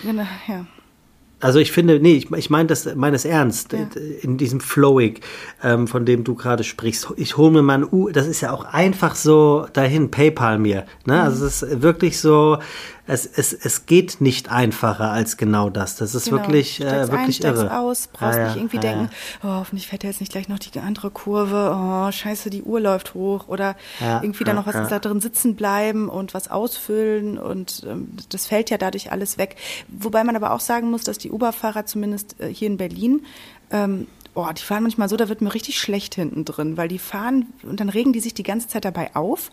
Genau, ja. Also ich finde, nee, ich, ich meine das meines ernst, ja. in diesem Flowig, ähm, von dem du gerade sprichst. Ich hole mir mal ein U, das ist ja auch einfach so dahin, PayPal mir. Ne? Mhm. Also es ist wirklich so, es, es, es geht nicht einfacher als genau das. Das ist genau. wirklich, äh, wirklich ein, irre. aus, brauchst ja, nicht irgendwie ja, denken, oh, hoffentlich fährt er jetzt nicht gleich noch die andere Kurve, oh, scheiße, die Uhr läuft hoch oder irgendwie dann noch was da drin sitzen bleiben und was ausfüllen und ähm, das fällt ja dadurch alles weg. Wobei man aber auch sagen muss, dass die Uber-Fahrer zumindest äh, hier in Berlin ähm, Oh, die fahren manchmal so, da wird mir richtig schlecht hinten drin, weil die fahren und dann regen die sich die ganze Zeit dabei auf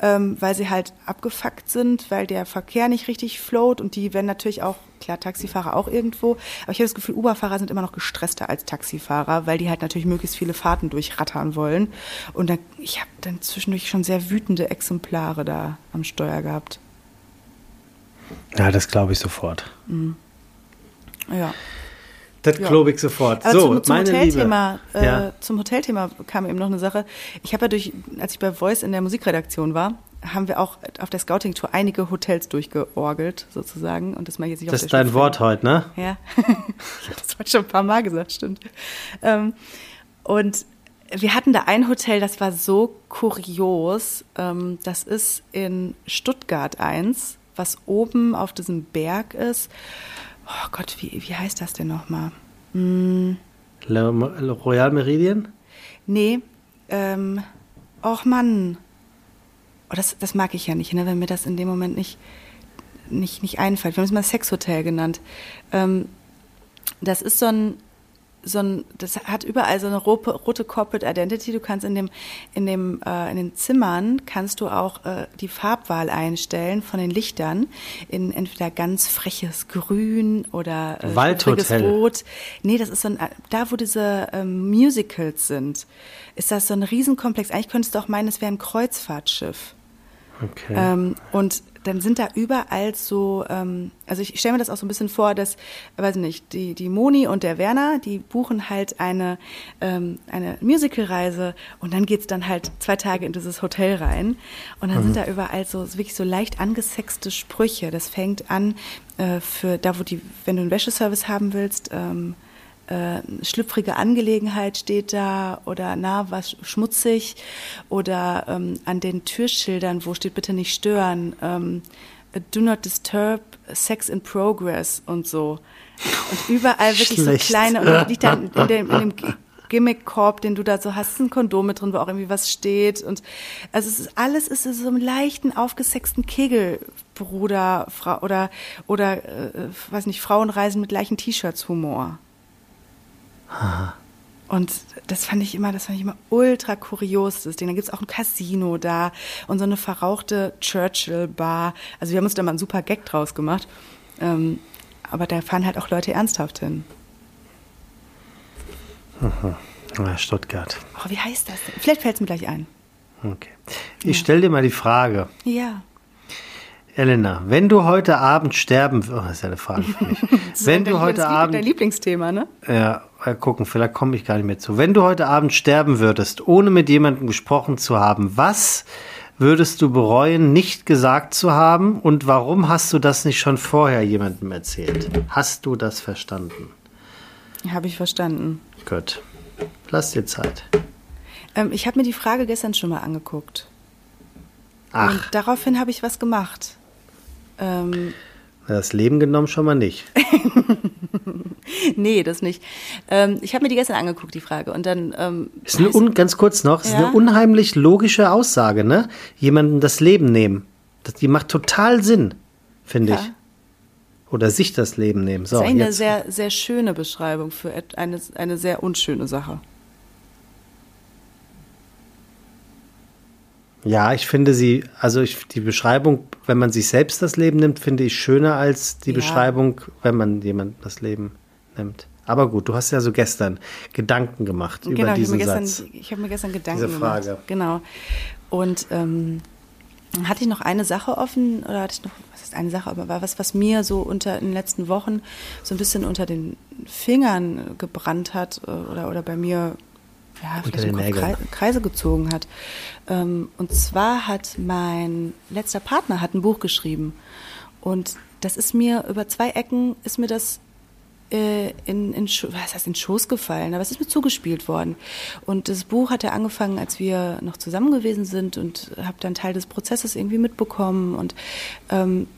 ähm, weil sie halt abgefuckt sind, weil der Verkehr nicht richtig float und die werden natürlich auch, klar, Taxifahrer auch irgendwo, aber ich habe das Gefühl, Uberfahrer sind immer noch gestresster als Taxifahrer, weil die halt natürlich möglichst viele Fahrten durchrattern wollen. Und dann, ich habe dann zwischendurch schon sehr wütende Exemplare da am Steuer gehabt. Ja, das glaube ich sofort. Mhm. Ja. Das ja. glaube ich sofort. Aber so, zum, zum meine Hotelthema, Liebe. Ja. Äh, zum Hotelthema kam eben noch eine Sache. Ich habe ja durch, als ich bei Voice in der Musikredaktion war, haben wir auch auf der Scouting-Tour einige Hotels durchgeorgelt, sozusagen. Und das mache ich jetzt nicht Das ist dein Wort heute, ne? Ja. das war schon ein paar Mal gesagt, stimmt. Ähm, und wir hatten da ein Hotel, das war so kurios. Ähm, das ist in Stuttgart eins, was oben auf diesem Berg ist oh Gott, wie, wie heißt das denn nochmal? Hm. Le, Le Royal Meridian? Nee, ähm, och Mann. Oh, das, das mag ich ja nicht, ne, wenn mir das in dem Moment nicht, nicht, nicht einfällt. Wir haben es mal Sexhotel genannt. Ähm, das ist so ein, so ein, das hat überall so eine rote, rote Corporate Identity. Du kannst in dem, in dem, äh, in den Zimmern kannst du auch äh, die Farbwahl einstellen von den Lichtern in entweder ganz freches Grün oder äh, Waldhotel. Rot. Nee, das ist so ein, da wo diese ähm, Musicals sind, ist das so ein Riesenkomplex. Eigentlich könntest du auch meinen, es wäre ein Kreuzfahrtschiff. Okay. Ähm, und dann sind da überall so, ähm, also ich stelle mir das auch so ein bisschen vor, dass, weiß nicht, die, die Moni und der Werner, die buchen halt eine, ähm, eine Musicalreise und dann geht's dann halt zwei Tage in dieses Hotel rein und dann mhm. sind da überall so wirklich so leicht angesexte Sprüche. Das fängt an äh, für da, wo die, wenn du einen Wäscheservice haben willst, ähm, äh, schlüpfrige Angelegenheit steht da oder na, was schmutzig oder ähm, an den Türschildern, wo steht bitte nicht stören, ähm, do not disturb, sex in progress und so. Und überall wirklich Schlecht. so kleine, und dann liegt dann in dem, in dem Gimmick-Korb, den du da so hast, ein Kondom mit drin, wo auch irgendwie was steht. Und also es ist alles ist so einem leichten, aufgesexten Kegelbruder Frau, oder oder äh, weiß nicht, Frauenreisen mit gleichen T-Shirts Humor. Und das fand ich immer, das fand ich immer ultra kurios, das Ding. Dann gibt's auch ein Casino da und so eine verrauchte Churchill-Bar. Also wir haben uns da mal einen super Gag draus gemacht. Ähm, aber da fahren halt auch Leute ernsthaft hin. Aha. Ja, Stuttgart. Oh, wie heißt das denn? Vielleicht fällt's mir gleich ein. Okay. Ich stelle dir mal die Frage. Ja. Elena, wenn du heute Abend sterben würdest, oh, das ist ja eine Frage für mich. wenn du heute Abend, dein Lieblingsthema, ne? ja, mal gucken, vielleicht komme ich gar nicht mehr zu. Wenn du heute Abend sterben würdest, ohne mit jemandem gesprochen zu haben, was würdest du bereuen, nicht gesagt zu haben und warum hast du das nicht schon vorher jemandem erzählt? Hast du das verstanden? Habe ich verstanden. Gut. Lass dir Zeit. Ähm, ich habe mir die Frage gestern schon mal angeguckt. Ach, Und daraufhin habe ich was gemacht. Ähm, das Leben genommen schon mal nicht. nee, das nicht. Ähm, ich habe mir die gestern angeguckt, die Frage. Und dann. Ähm, Ist eine un, ganz kurz noch, ist Ja. eine unheimlich logische Aussage, ne? Jemandem das Leben nehmen. Das, die macht total Sinn, finde Ja. ich. Oder sich das Leben nehmen. So, das ist eine sehr, sehr schöne Beschreibung für eine, eine sehr unschöne Sache. Ja, ich finde sie, also ich, die Beschreibung, wenn man sich selbst das Leben nimmt, finde ich schöner als die Ja. Beschreibung, wenn man jemand das Leben nimmt. Aber gut, du hast ja so gestern Gedanken gemacht über genau, ich habe diesen mir, gestern- Satz. ich hab mir gestern Gedanken Diese Frage. gemacht. Genau. Und ähm, hatte ich noch eine Sache offen, oder hatte ich noch, was ist eine Sache, aber war was, was mir so unter in den letzten Wochen so ein bisschen unter den Fingern gebrannt hat äh, oder, oder bei mir ja, vielleicht den Nägeln. Krei- Kreise gezogen hat. Ähm, und zwar hat mein letzter Partner hat ein Buch geschrieben. Und das ist mir über zwei Ecken ist mir das äh, in, in, was heißt in Schoß gefallen, aber es ist mir zugespielt worden. Und das Buch hat ja angefangen, als wir noch zusammen gewesen sind und habe dann Teil des Prozesses irgendwie mitbekommen. Und ähm,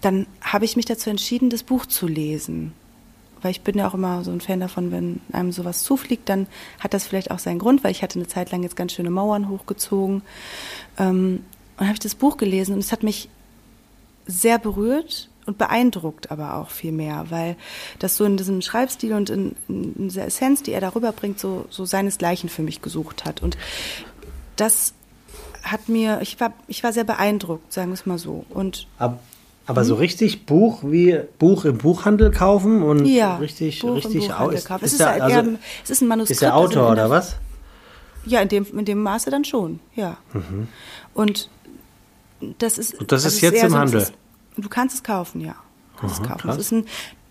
dann habe ich mich dazu entschieden, das Buch zu lesen. Weil ich bin ja auch immer so ein Fan davon, wenn einem sowas zufliegt, dann hat das vielleicht auch seinen Grund, weil ich hatte eine Zeit lang jetzt ganz schöne Mauern hochgezogen. Ähm, und habe ich das Buch gelesen und es hat mich sehr berührt und beeindruckt aber auch viel mehr, weil das so in diesem Schreibstil und in, in dieser Essenz, die er darüber bringt, so, so seinesgleichen für mich gesucht hat. Und das hat mir, ich war, ich war sehr beeindruckt, sagen wir es mal so. Und Ab, aber so richtig Buch wie Buch im Buchhandel kaufen und ja, richtig, Buch richtig aus. ist, der- also, eher, es ist ein Manuskript. ist der also Autor in oder der- was? Ja, in dem, in dem Maße dann schon, ja. Und das ist. Mhm. Und das also ist jetzt im so- Handel? Ist, du kannst es kaufen, ja. Du kannst es kaufen. krass. Das ist, ein,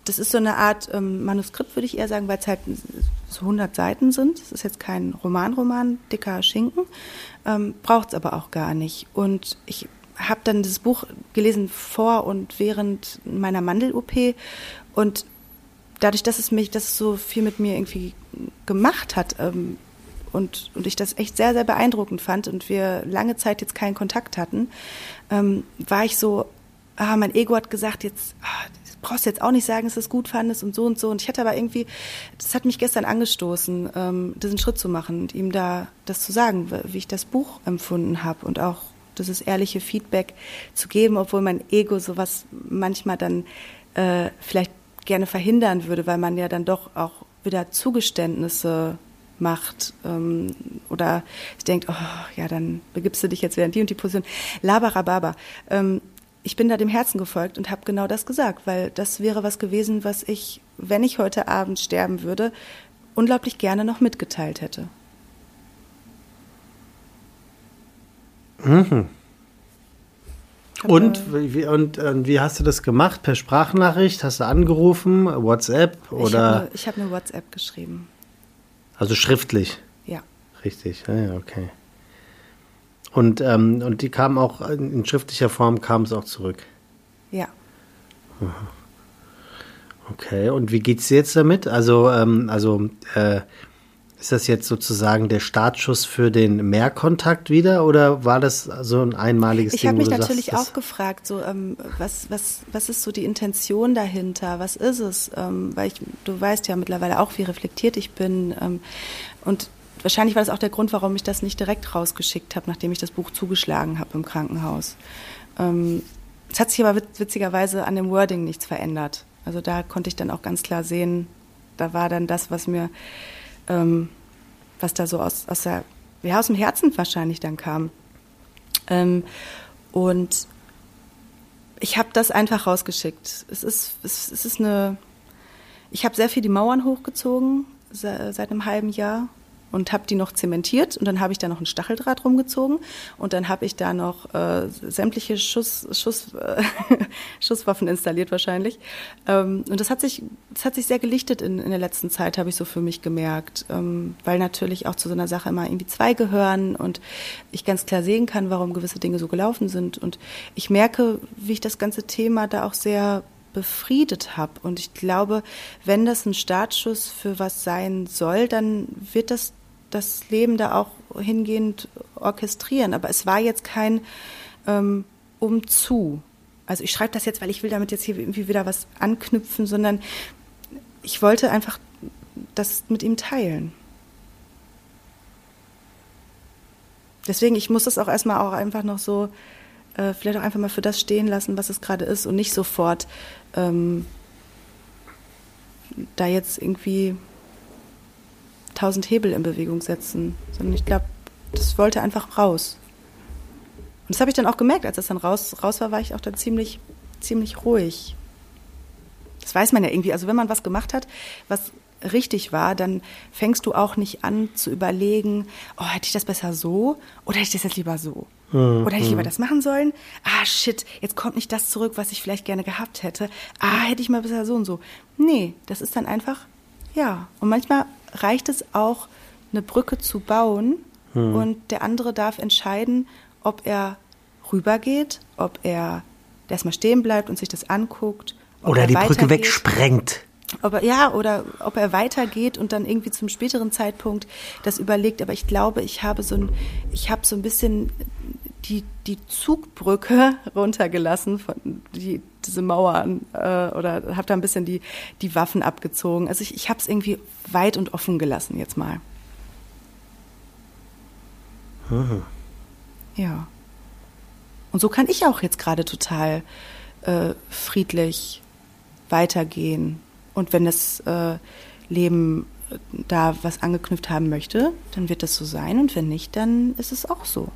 das ist so eine Art ähm, Manuskript, würde ich eher sagen, weil es halt so 100 Seiten sind. Es ist jetzt kein Roman-Roman, dicker Schinken. Ähm, Braucht es aber auch gar nicht. Und ich habe dann das Buch gelesen vor und während meiner Mandel-OP und dadurch, dass es mich, dass es so viel mit mir irgendwie gemacht hat ähm, und, und ich das echt sehr, sehr beeindruckend fand und wir lange Zeit jetzt keinen Kontakt hatten, ähm, war ich so, ah, mein Ego hat gesagt, jetzt ah, brauchst du jetzt auch nicht sagen, dass du es gut fandest und so und so. Und ich hatte aber irgendwie, das hat mich gestern angestoßen, ähm, diesen Schritt zu machen und ihm da das zu sagen, wie ich das Buch empfunden habe und auch dieses ehrliche Feedback zu geben, obwohl mein Ego sowas manchmal dann äh, vielleicht gerne verhindern würde, weil man ja dann doch auch wieder Zugeständnisse macht ähm, oder denkt, oh, ja, dann begibst du dich jetzt wieder in die und die Position. Labarababa. Ähm, ich bin da dem Herzen gefolgt und habe genau das gesagt, weil das wäre was gewesen, was ich, wenn ich heute Abend sterben würde, unglaublich gerne noch mitgeteilt hätte. Hab, Und, wie, und, und wie hast du das gemacht? Per Sprachnachricht? Hast du angerufen? WhatsApp? Ich habe Oder eine, hab eine WhatsApp geschrieben. also schriftlich? Ja. Richtig, ja, ja, okay. Und, ähm, und die kam auch in, in schriftlicher Form kam es auch zurück. Ja. Okay, und wie geht's dir jetzt damit? Also, ähm, also äh, ist das jetzt sozusagen der Startschuss für den Mehrkontakt wieder oder war das so ein einmaliges Ich Ding? habe mich natürlich sagst, auch gefragt, so ähm, was, was, was ist so die Intention dahinter? Was ist es? Ähm, weil ich, du weißt ja mittlerweile auch, wie reflektiert ich bin. Ähm, und wahrscheinlich war das auch der Grund, warum ich das nicht direkt rausgeschickt habe, nachdem ich das Buch zugeschlagen habe im Krankenhaus. Ähm, es hat sich aber witz- witzigerweise an dem Wording nichts verändert. Also da konnte ich dann auch ganz klar sehen, da war dann das, was mir ähm, was da so aus, aus, der, ja, aus dem Herzen wahrscheinlich dann kam. Ähm, und ich habe das einfach rausgeschickt. Es ist, es, es ist eine. Ich habe sehr viel die Mauern hochgezogen seit einem halben Jahr und habe die noch zementiert und dann habe ich da noch ein Stacheldraht rumgezogen und dann habe ich da noch äh, sämtliche Schuss, Schuss, äh, Schusswaffen installiert wahrscheinlich. Ähm, und das hat sich, das hat sich sehr gelichtet in, in der letzten Zeit, habe ich so für mich gemerkt, ähm, weil natürlich auch zu so einer Sache immer irgendwie zwei gehören und ich ganz klar sehen kann, warum gewisse Dinge so gelaufen sind und ich merke, wie ich das ganze Thema da auch sehr befriedet habe. Und ich glaube, wenn das ein Startschuss für was sein soll, dann wird das das Leben da auch hingehend orchestrieren. Aber es war jetzt kein ähm, Umzu. Also ich schreibe das jetzt, weil ich will damit jetzt hier irgendwie wieder was anknüpfen, sondern ich wollte einfach das mit ihm teilen. Deswegen, ich muss das auch erstmal auch einfach noch so, äh, vielleicht auch einfach mal für das stehen lassen, was es gerade ist und nicht sofort ähm, da jetzt irgendwie tausend Hebel in Bewegung setzen, sondern ich glaube, das wollte einfach raus. Und das habe ich dann auch gemerkt, als das dann raus, raus war, war ich auch dann ziemlich, ziemlich ruhig. Das weiß man ja irgendwie. Also wenn man was gemacht hat, was richtig war, dann fängst du auch nicht an zu überlegen, oh, hätte ich das besser so oder hätte ich das jetzt lieber so? Mhm. Oder hätte ich lieber das machen sollen? Ah, shit, jetzt kommt nicht das zurück, was ich vielleicht gerne gehabt hätte. Ah, hätte ich mal besser so und so. Nee, das ist dann einfach, ja. Und manchmal reicht es auch, eine Brücke zu bauen hm. und der andere darf entscheiden, ob er rübergeht, ob er erstmal stehen bleibt und sich das anguckt. Oder die Brücke wegsprengt. Ob er, ja, oder ob er weitergeht und dann irgendwie zum späteren Zeitpunkt das überlegt. Aber ich glaube, ich habe so ein, ich habe so ein bisschen die, die Zugbrücke runtergelassen, von die, diese Mauern, äh, oder habe da ein bisschen die, die Waffen abgezogen. Also ich, ich habe es irgendwie weit und offen gelassen jetzt mal. Mhm. Ja. Und so kann ich auch jetzt gerade total äh, friedlich weitergehen. Und wenn das äh, Leben da was angeknüpft haben möchte, dann wird das so sein. Und wenn nicht, dann ist es auch so.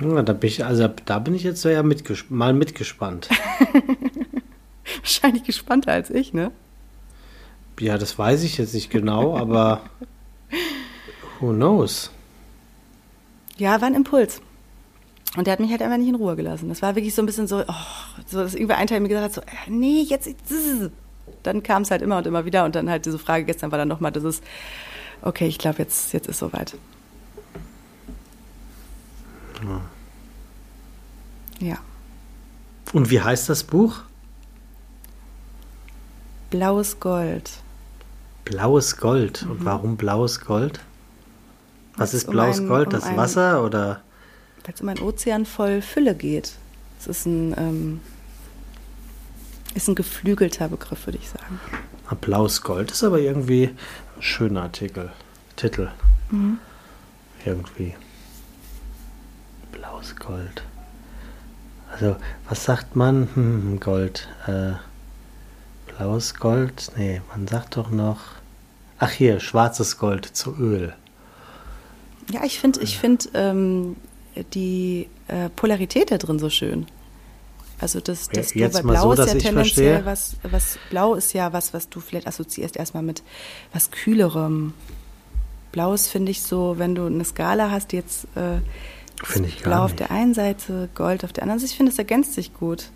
Ja, da bin ich, also da bin ich jetzt ja mitges mal mitgespannt. Wahrscheinlich gespannter als ich, ne? Ja, das weiß ich jetzt nicht genau, aber who knows? Ja, war ein Impuls. Und der hat mich halt einfach nicht in Ruhe gelassen. Das war wirklich so ein bisschen so, oh, so dass irgendwie ein Teil mir gesagt hat, so, äh, nee, jetzt, dann kam es halt immer und immer wieder und dann halt diese Frage gestern war dann nochmal dieses, okay, ich glaube, jetzt, jetzt ist soweit. Ja. ja. Und wie heißt das Buch? Blaues Gold. Blaues Gold. Mhm. Und warum blaues Gold? Was ist um blaues ein, Gold? Um das ein, Wasser oder? Weil es um einen Ozean voll Fülle geht. Es ist ein, ähm, ist ein geflügelter Begriff, würde ich sagen. Ah, blaues Gold ist aber irgendwie ein schöner Artikel, Titel. Mhm. Irgendwie blaues Gold. Also, was sagt man? Hm, Gold. Äh, blaues Gold? Nee, man sagt doch noch. Ach hier, schwarzes Gold zu Öl. Ja, ich finde ich find, ähm, die äh, Polarität da drin so schön. Also das, das ja, bei Blau so, ist ja tendenziell was, was Blau ist ja was, was du vielleicht assoziierst erstmal mit was Kühlerem. Blau ist, finde ich, so, wenn du eine Skala hast, jetzt äh, Finde ich gar Blau nicht. auf der einen Seite, Gold auf der anderen Seite. Ich finde, es ergänzt sich gut.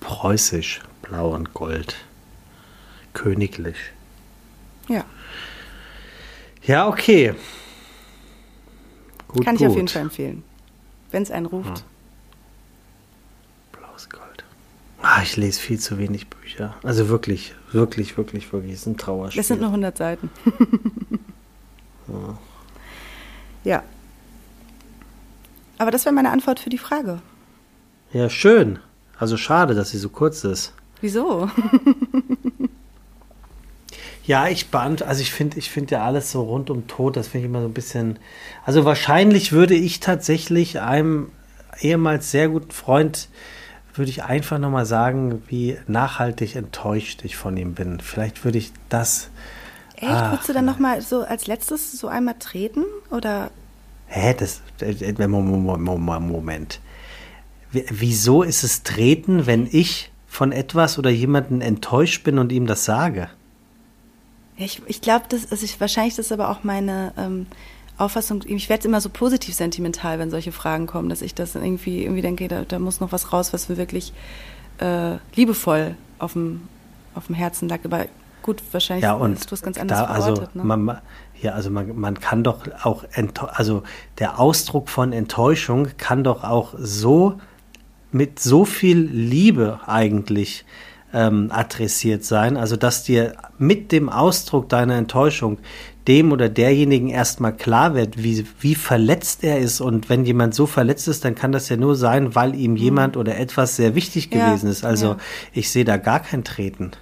Preußisch, Blau und Gold. Königlich. Ja. Ja, okay. Gut, Kann ich gut. auf jeden Fall empfehlen. Wenn es einen ruft. Ja. Blaues Gold. Ah, ich lese viel zu wenig Bücher. Also wirklich, wirklich, wirklich, wirklich. Es ist ein Trauerspiel. Es sind nur 100 Seiten. ja. Ja. Aber das wäre meine Antwort für die Frage. Ja, schön. Also schade, dass sie so kurz ist. Wieso? ja, ich beant also ich finde ich finde ja alles so rund um Tod, das finde ich immer so ein bisschen also wahrscheinlich würde ich tatsächlich einem ehemals sehr guten Freund würde ich einfach nochmal sagen, wie nachhaltig enttäuscht ich von ihm bin. Vielleicht würde ich das. Echt? Ah, Würdest du dann nochmal so als letztes so einmal treten? Oder? Hä, das. Äh, Moment. Wieso ist es treten, wenn ich von etwas oder jemanden enttäuscht bin und ihm das sage? Ich ich glaube, das ist also wahrscheinlich das ist aber auch meine ähm, Auffassung. Ich werde immer so positiv sentimental, wenn solche Fragen kommen, dass ich das irgendwie irgendwie denke, da, da muss noch was raus, was mir wirklich äh, liebevoll auf dem auf dem Herzen lag. Aber gut, wahrscheinlich ja, und du es ganz anders da, also ne? man, ja, also man, man kann doch auch, also der Ausdruck von Enttäuschung kann doch auch so mit so viel Liebe eigentlich ähm, adressiert sein. Also, dass dir mit dem Ausdruck deiner Enttäuschung dem oder derjenigen erstmal klar wird, wie, wie verletzt er ist. Und wenn jemand so verletzt ist, dann kann das ja nur sein, weil ihm mhm. jemand oder etwas sehr wichtig gewesen ja, ist. Also, ja. ich sehe da gar kein Treten.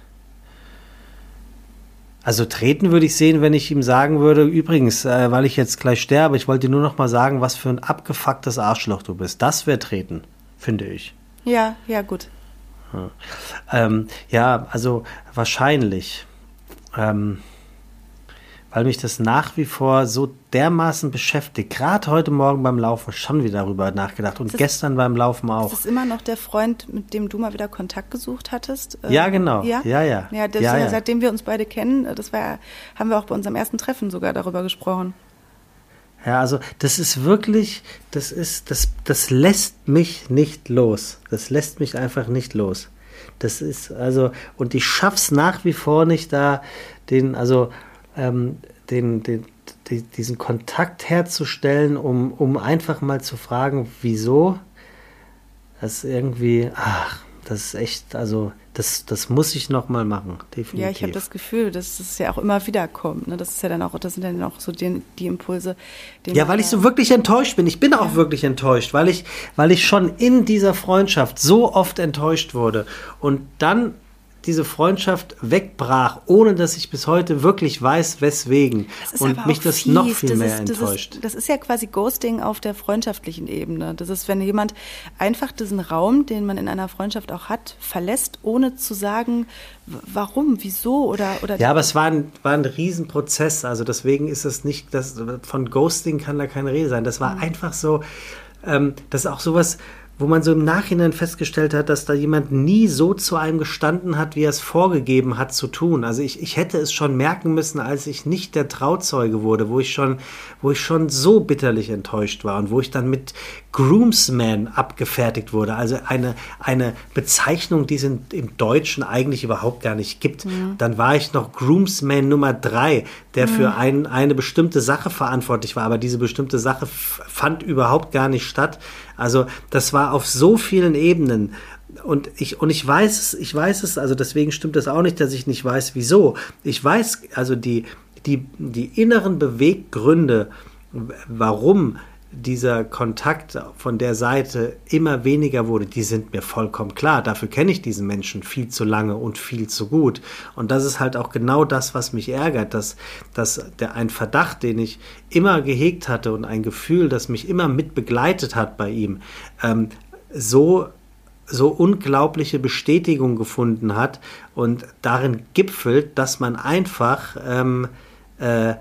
Also treten würde ich sehen, wenn ich ihm sagen würde, übrigens, äh, weil ich jetzt gleich sterbe, ich wollte dir nur noch mal sagen, was für ein abgefucktes Arschloch du bist. Das wäre treten, finde ich. Ja, ja, gut. Ja, ähm, ja also wahrscheinlich. Ähm, weil mich das nach wie vor so dermaßen beschäftigt. Gerade heute Morgen beim Laufen schon wieder darüber nachgedacht und ist gestern beim Laufen auch. Ist das immer noch der Freund, mit dem du mal wieder Kontakt gesucht hattest? Ja, genau. Ja, ja. Ja, ja. das, ja, ja. seitdem wir uns beide kennen, das war, haben wir auch bei unserem ersten Treffen sogar darüber gesprochen. Ja, also das ist wirklich, das ist, das, das lässt mich nicht los. Das lässt mich einfach nicht los. Das ist, also, und ich schaff's nach wie vor nicht da, den, also, ähm, den, den, die, diesen Kontakt herzustellen, um, um einfach mal zu fragen, wieso. Das irgendwie, ach, das ist echt, also das, das muss ich noch mal machen, definitiv. Ja, ich habe das Gefühl, dass es ja auch immer wieder kommt. Ne? Das ist ja dann auch, das sind dann auch so die, die Impulse. ja, weil ich so wirklich enttäuscht bin. Ich bin auch ja. wirklich enttäuscht, weil ich, weil ich schon in dieser Freundschaft so oft enttäuscht wurde. Und dann diese Freundschaft wegbrach, ohne dass ich bis heute wirklich weiß, weswegen. Und mich das fies. noch viel das mehr ist, enttäuscht. Das ist, das ist, ja quasi Ghosting auf der freundschaftlichen Ebene. Das ist, wenn jemand einfach diesen Raum, den man in einer Freundschaft auch hat, verlässt, ohne zu sagen, warum, wieso oder. oder ja, aber es war ein, war ein Riesenprozess. Also deswegen ist es nicht, das, von Ghosting kann da keine Rede sein. Das war mhm. einfach so, ähm, das ist auch sowas wo man so im Nachhinein festgestellt hat, dass da jemand nie so zu einem gestanden hat, wie er es vorgegeben hat zu tun. Also ich, ich hätte es schon merken müssen, als ich nicht der Trauzeuge wurde, wo ich schon, wo ich schon so bitterlich enttäuscht war und wo ich dann mit Groomsman abgefertigt wurde. Also eine, eine Bezeichnung, die es in, im Deutschen eigentlich überhaupt gar nicht gibt. Mhm. Dann war ich noch Groomsman Nummer drei, der mhm. für ein, eine bestimmte Sache verantwortlich war, aber diese bestimmte Sache fand überhaupt gar nicht statt. Also das war auf so vielen Ebenen. Und ich, und ich weiß es, ich weiß es, also deswegen stimmt es auch nicht, dass ich nicht weiß, wieso. Ich weiß also die, die, die inneren Beweggründe, warum dieser Kontakt von der Seite immer weniger wurde, die sind mir vollkommen klar. Dafür kenne ich diesen Menschen viel zu lange und viel zu gut. Und das ist halt auch genau das, was mich ärgert, dass, dass der, ein Verdacht, den ich immer gehegt hatte und ein Gefühl, das mich immer mit begleitet hat bei ihm, ähm, so so unglaubliche Bestätigung gefunden hat und darin gipfelt, dass man einfach ähm, äh,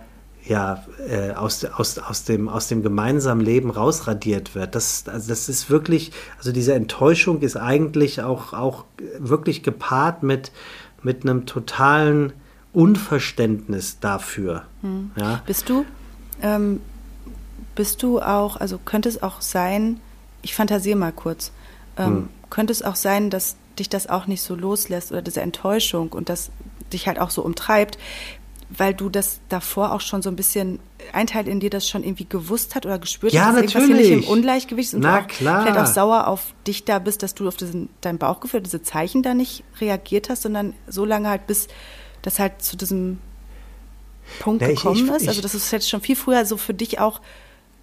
ja, äh, aus, aus, aus, dem, aus dem gemeinsamen Leben rausradiert wird. Das, also das ist wirklich, also diese Enttäuschung ist eigentlich auch, auch wirklich gepaart mit, mit einem totalen Unverständnis dafür. Hm. Ja? Bist du, ähm, bist du auch, also könnte es auch sein, ich fantasiere mal kurz, ähm, hm. könnte es auch sein, dass dich das auch nicht so loslässt oder diese Enttäuschung und das dich halt auch so umtreibt, weil du das davor auch schon so ein bisschen ein Teil in dir das schon irgendwie gewusst hat oder gespürt ja, hat, dass natürlich. irgendwas hier nicht im Ungleichgewicht und Na, auch klar. vielleicht auch sauer auf dich da bist, dass du auf diesen, dein Bauchgefühl, diese Zeichen da nicht reagiert hast, sondern so lange halt bis das halt zu diesem Punkt ja, gekommen ich, ich, ist. Also das ist jetzt schon viel früher so für dich auch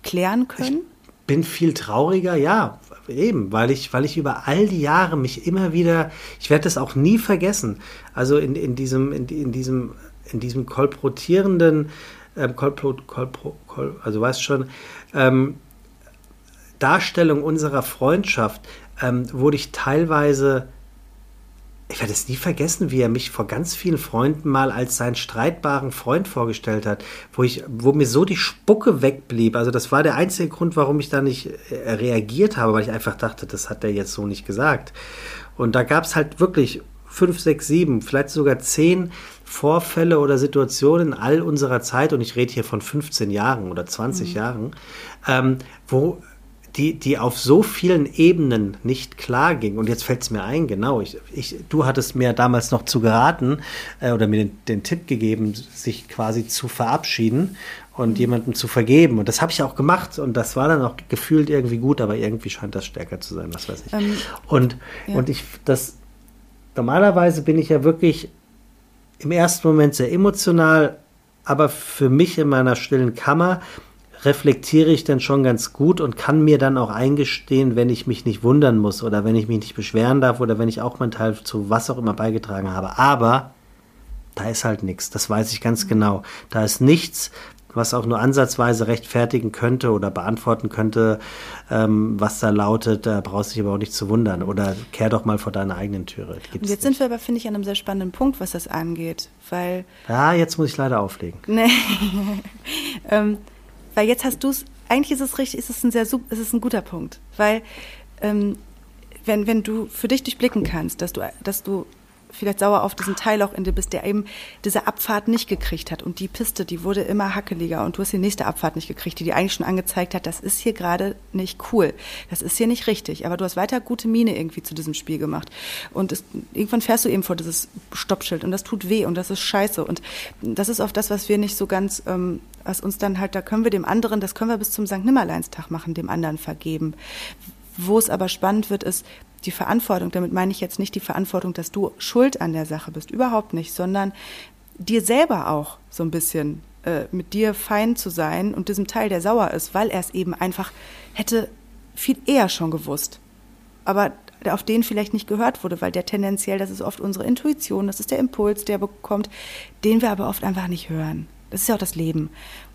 klären können. Ich bin viel trauriger, ja, eben, weil ich, weil ich über all die Jahre mich immer wieder, ich werde das auch nie vergessen. Also in, in diesem, in, in diesem in diesem kolportierenden, äh, kolpro, kolpro, kol, also weißt schon, ähm, Darstellung unserer Freundschaft ähm, wurde ich teilweise ich werde es nie vergessen, wie er mich vor ganz vielen Freunden mal als seinen streitbaren Freund vorgestellt hat, wo ich, wo mir so die Spucke wegblieb. Also das war der einzige Grund, warum ich da nicht äh, reagiert habe, weil ich einfach dachte, das hat er jetzt so nicht gesagt. Und da gab es halt wirklich fünf, sechs, sieben, vielleicht sogar zehn Vorfälle oder Situationen in all unserer Zeit, und ich rede hier von 15 Jahren oder 20 mhm. Jahren, ähm, wo die, die auf so vielen Ebenen nicht klar ging. Und jetzt fällt es mir ein, genau, ich, ich, du hattest mir damals noch zu geraten äh, oder mir den, den, Tipp gegeben, sich quasi zu verabschieden und mhm. jemandem zu vergeben. Und das habe ich auch gemacht und das war dann auch gefühlt irgendwie gut, aber irgendwie scheint das stärker zu sein, was weiß ich. Ähm, und, ja. und ich, das, normalerweise bin ich ja wirklich im ersten Moment sehr emotional, aber für mich in meiner stillen Kammer reflektiere ich dann schon ganz gut und kann mir dann auch eingestehen, wenn ich mich nicht wundern muss oder wenn ich mich nicht beschweren darf oder wenn ich auch meinen Teil zu was auch immer beigetragen habe. Aber da ist halt nichts, das weiß ich ganz genau. Da ist nichts, was auch nur ansatzweise rechtfertigen könnte oder beantworten könnte, ähm, was da lautet, da brauchst du dich aber auch nicht zu wundern oder kehr doch mal vor deiner eigenen Türe. Gibt's jetzt nicht. sind wir aber, finde ich, an einem sehr spannenden Punkt, was das angeht, weil... Ja, jetzt muss ich leider auflegen. Nee. ähm, weil jetzt hast du es, eigentlich ist es richtig, ist es ein sehr, ist es ein guter Punkt, weil ähm, wenn, wenn du für dich durchblicken kannst, dass du, dass du vielleicht sauer auf diesen Teil auch in dir bist, der eben diese Abfahrt nicht gekriegt hat. Und die Piste, die wurde immer hackeliger und du hast die nächste Abfahrt nicht gekriegt, die dir eigentlich schon angezeigt hat, das ist hier gerade nicht cool. Das ist hier nicht richtig. Aber du hast weiter gute Miene irgendwie zu diesem Spiel gemacht. Und es, irgendwann fährst du eben vor dieses Stoppschild und das tut weh und das ist scheiße. Und das ist oft das, was wir nicht so ganz ähm, was uns dann halt, da können wir dem anderen, das können wir bis zum St. Nimmerleinstag machen, dem anderen vergeben. Wo es aber spannend wird, ist die Verantwortung. Damit meine ich jetzt nicht die Verantwortung, dass du schuld an der Sache bist, überhaupt nicht, sondern dir selber auch so ein bisschen äh, mit dir fein zu sein und diesem Teil, der sauer ist, weil er es eben einfach hätte viel eher schon gewusst. Aber auf den vielleicht nicht gehört wurde, weil der tendenziell, das ist oft unsere Intuition, das ist der Impuls, der bekommt, den wir aber oft einfach nicht hören. Das ist ja auch das Leben.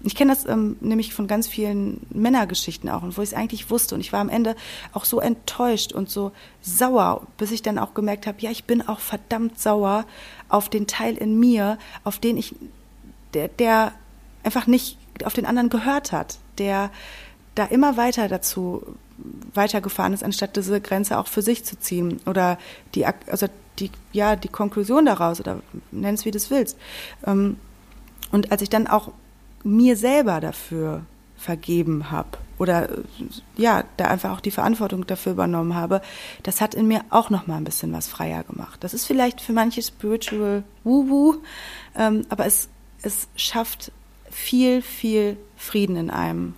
Ich kenne das ähm, nämlich von ganz vielen Männergeschichten auch, und wo ich es eigentlich wusste. Und ich war am Ende auch so enttäuscht und so sauer, bis ich dann auch gemerkt habe, ja, ich bin auch verdammt sauer auf den Teil in mir, auf den ich, der, der einfach nicht auf den anderen gehört hat, der da immer weiter dazu weitergefahren ist, anstatt diese Grenze auch für sich zu ziehen oder die, also die, ja, die Konklusion daraus oder nenn es wie du es willst. Ähm, und als ich dann auch mir selber dafür vergeben habe oder ja, da einfach auch die Verantwortung dafür übernommen habe, das hat in mir auch noch mal ein bisschen was freier gemacht. Das ist vielleicht für manche spiritual Woo-Woo, ähm, aber es, es schafft viel, viel Frieden in einem.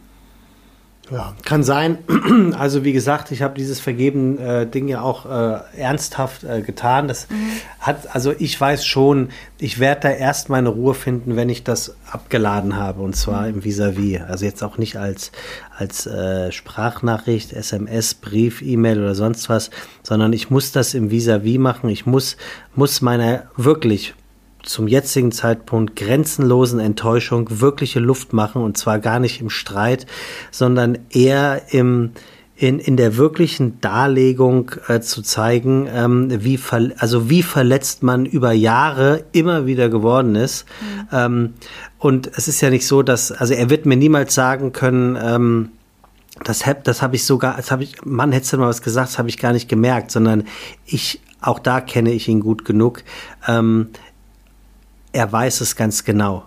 Ja, kann sein. Also wie gesagt, ich habe dieses vergeben äh, Ding ja auch äh, ernsthaft äh, getan. Das mhm. hat, also ich weiß schon, ich werde da erst meine Ruhe finden, wenn ich das abgeladen habe und zwar mhm. im Vis-a-vis. -vis. Also jetzt auch nicht als als äh, Sprachnachricht, SMS, Brief, E-Mail oder sonst was, sondern ich muss das im Vis-a-vis -vis machen. Ich muss muss meiner wirklich zum jetzigen Zeitpunkt grenzenlosen Enttäuschung wirkliche Luft machen und zwar gar nicht im Streit, sondern eher im in, in der wirklichen Darlegung äh, zu zeigen, ähm, wie ver also wie verletzt man über Jahre immer wieder geworden ist. Mhm. Ähm, und es ist ja nicht so, dass, also er wird mir niemals sagen können, ähm, das hab, das habe ich sogar, das habe ich, Mann, hättest du mal was gesagt, das habe ich gar nicht gemerkt, sondern ich, auch da kenne ich ihn gut genug. Ähm, er weiß es ganz genau,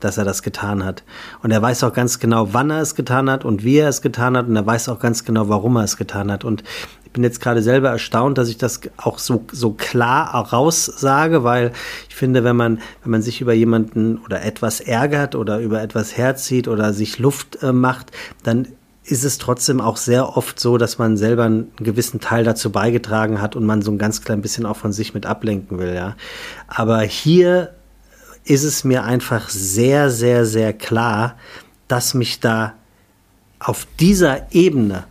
dass er das getan hat. Und er weiß auch ganz genau, wann er es getan hat und wie er es getan hat. Und er weiß auch ganz genau, warum er es getan hat. Und ich bin jetzt gerade selber erstaunt, dass ich das auch so, so klar raussage, weil ich finde, wenn man, wenn man sich über jemanden oder etwas ärgert oder über etwas herzieht oder sich Luft äh, macht, dann ist es trotzdem auch sehr oft so, dass man selber einen gewissen Teil dazu beigetragen hat und man so ein ganz klein bisschen auch von sich mit ablenken will, ja. Aber hier ist es mir einfach sehr, sehr, sehr klar, dass mich da auf dieser Ebene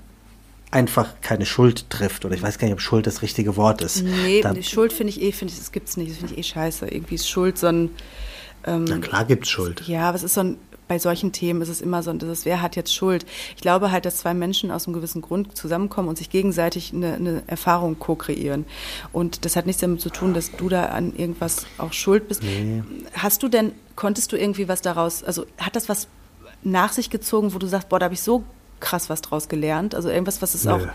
einfach keine Schuld trifft. Oder ich weiß gar nicht, ob Schuld das richtige Wort ist. Nee, da, Schuld finde ich eh, finde ich, das gibt's nicht. Das finde ich eh scheiße. Irgendwie ist Schuld so ein. Ähm, Na klar gibt's Schuld. Ja, aber es ist so ein bei solchen Themen ist es immer so, das wer hat jetzt Schuld? Ich glaube halt, dass zwei Menschen aus einem gewissen Grund zusammenkommen und sich gegenseitig eine, eine Erfahrung co-kreieren. Und das hat nichts damit zu tun, dass du da an irgendwas auch schuld bist. Nee. Hast du denn, konntest du irgendwie was daraus, also hat das was nach sich gezogen, wo du sagst, boah, da habe ich so krass was draus gelernt? Also irgendwas, was es nee. auch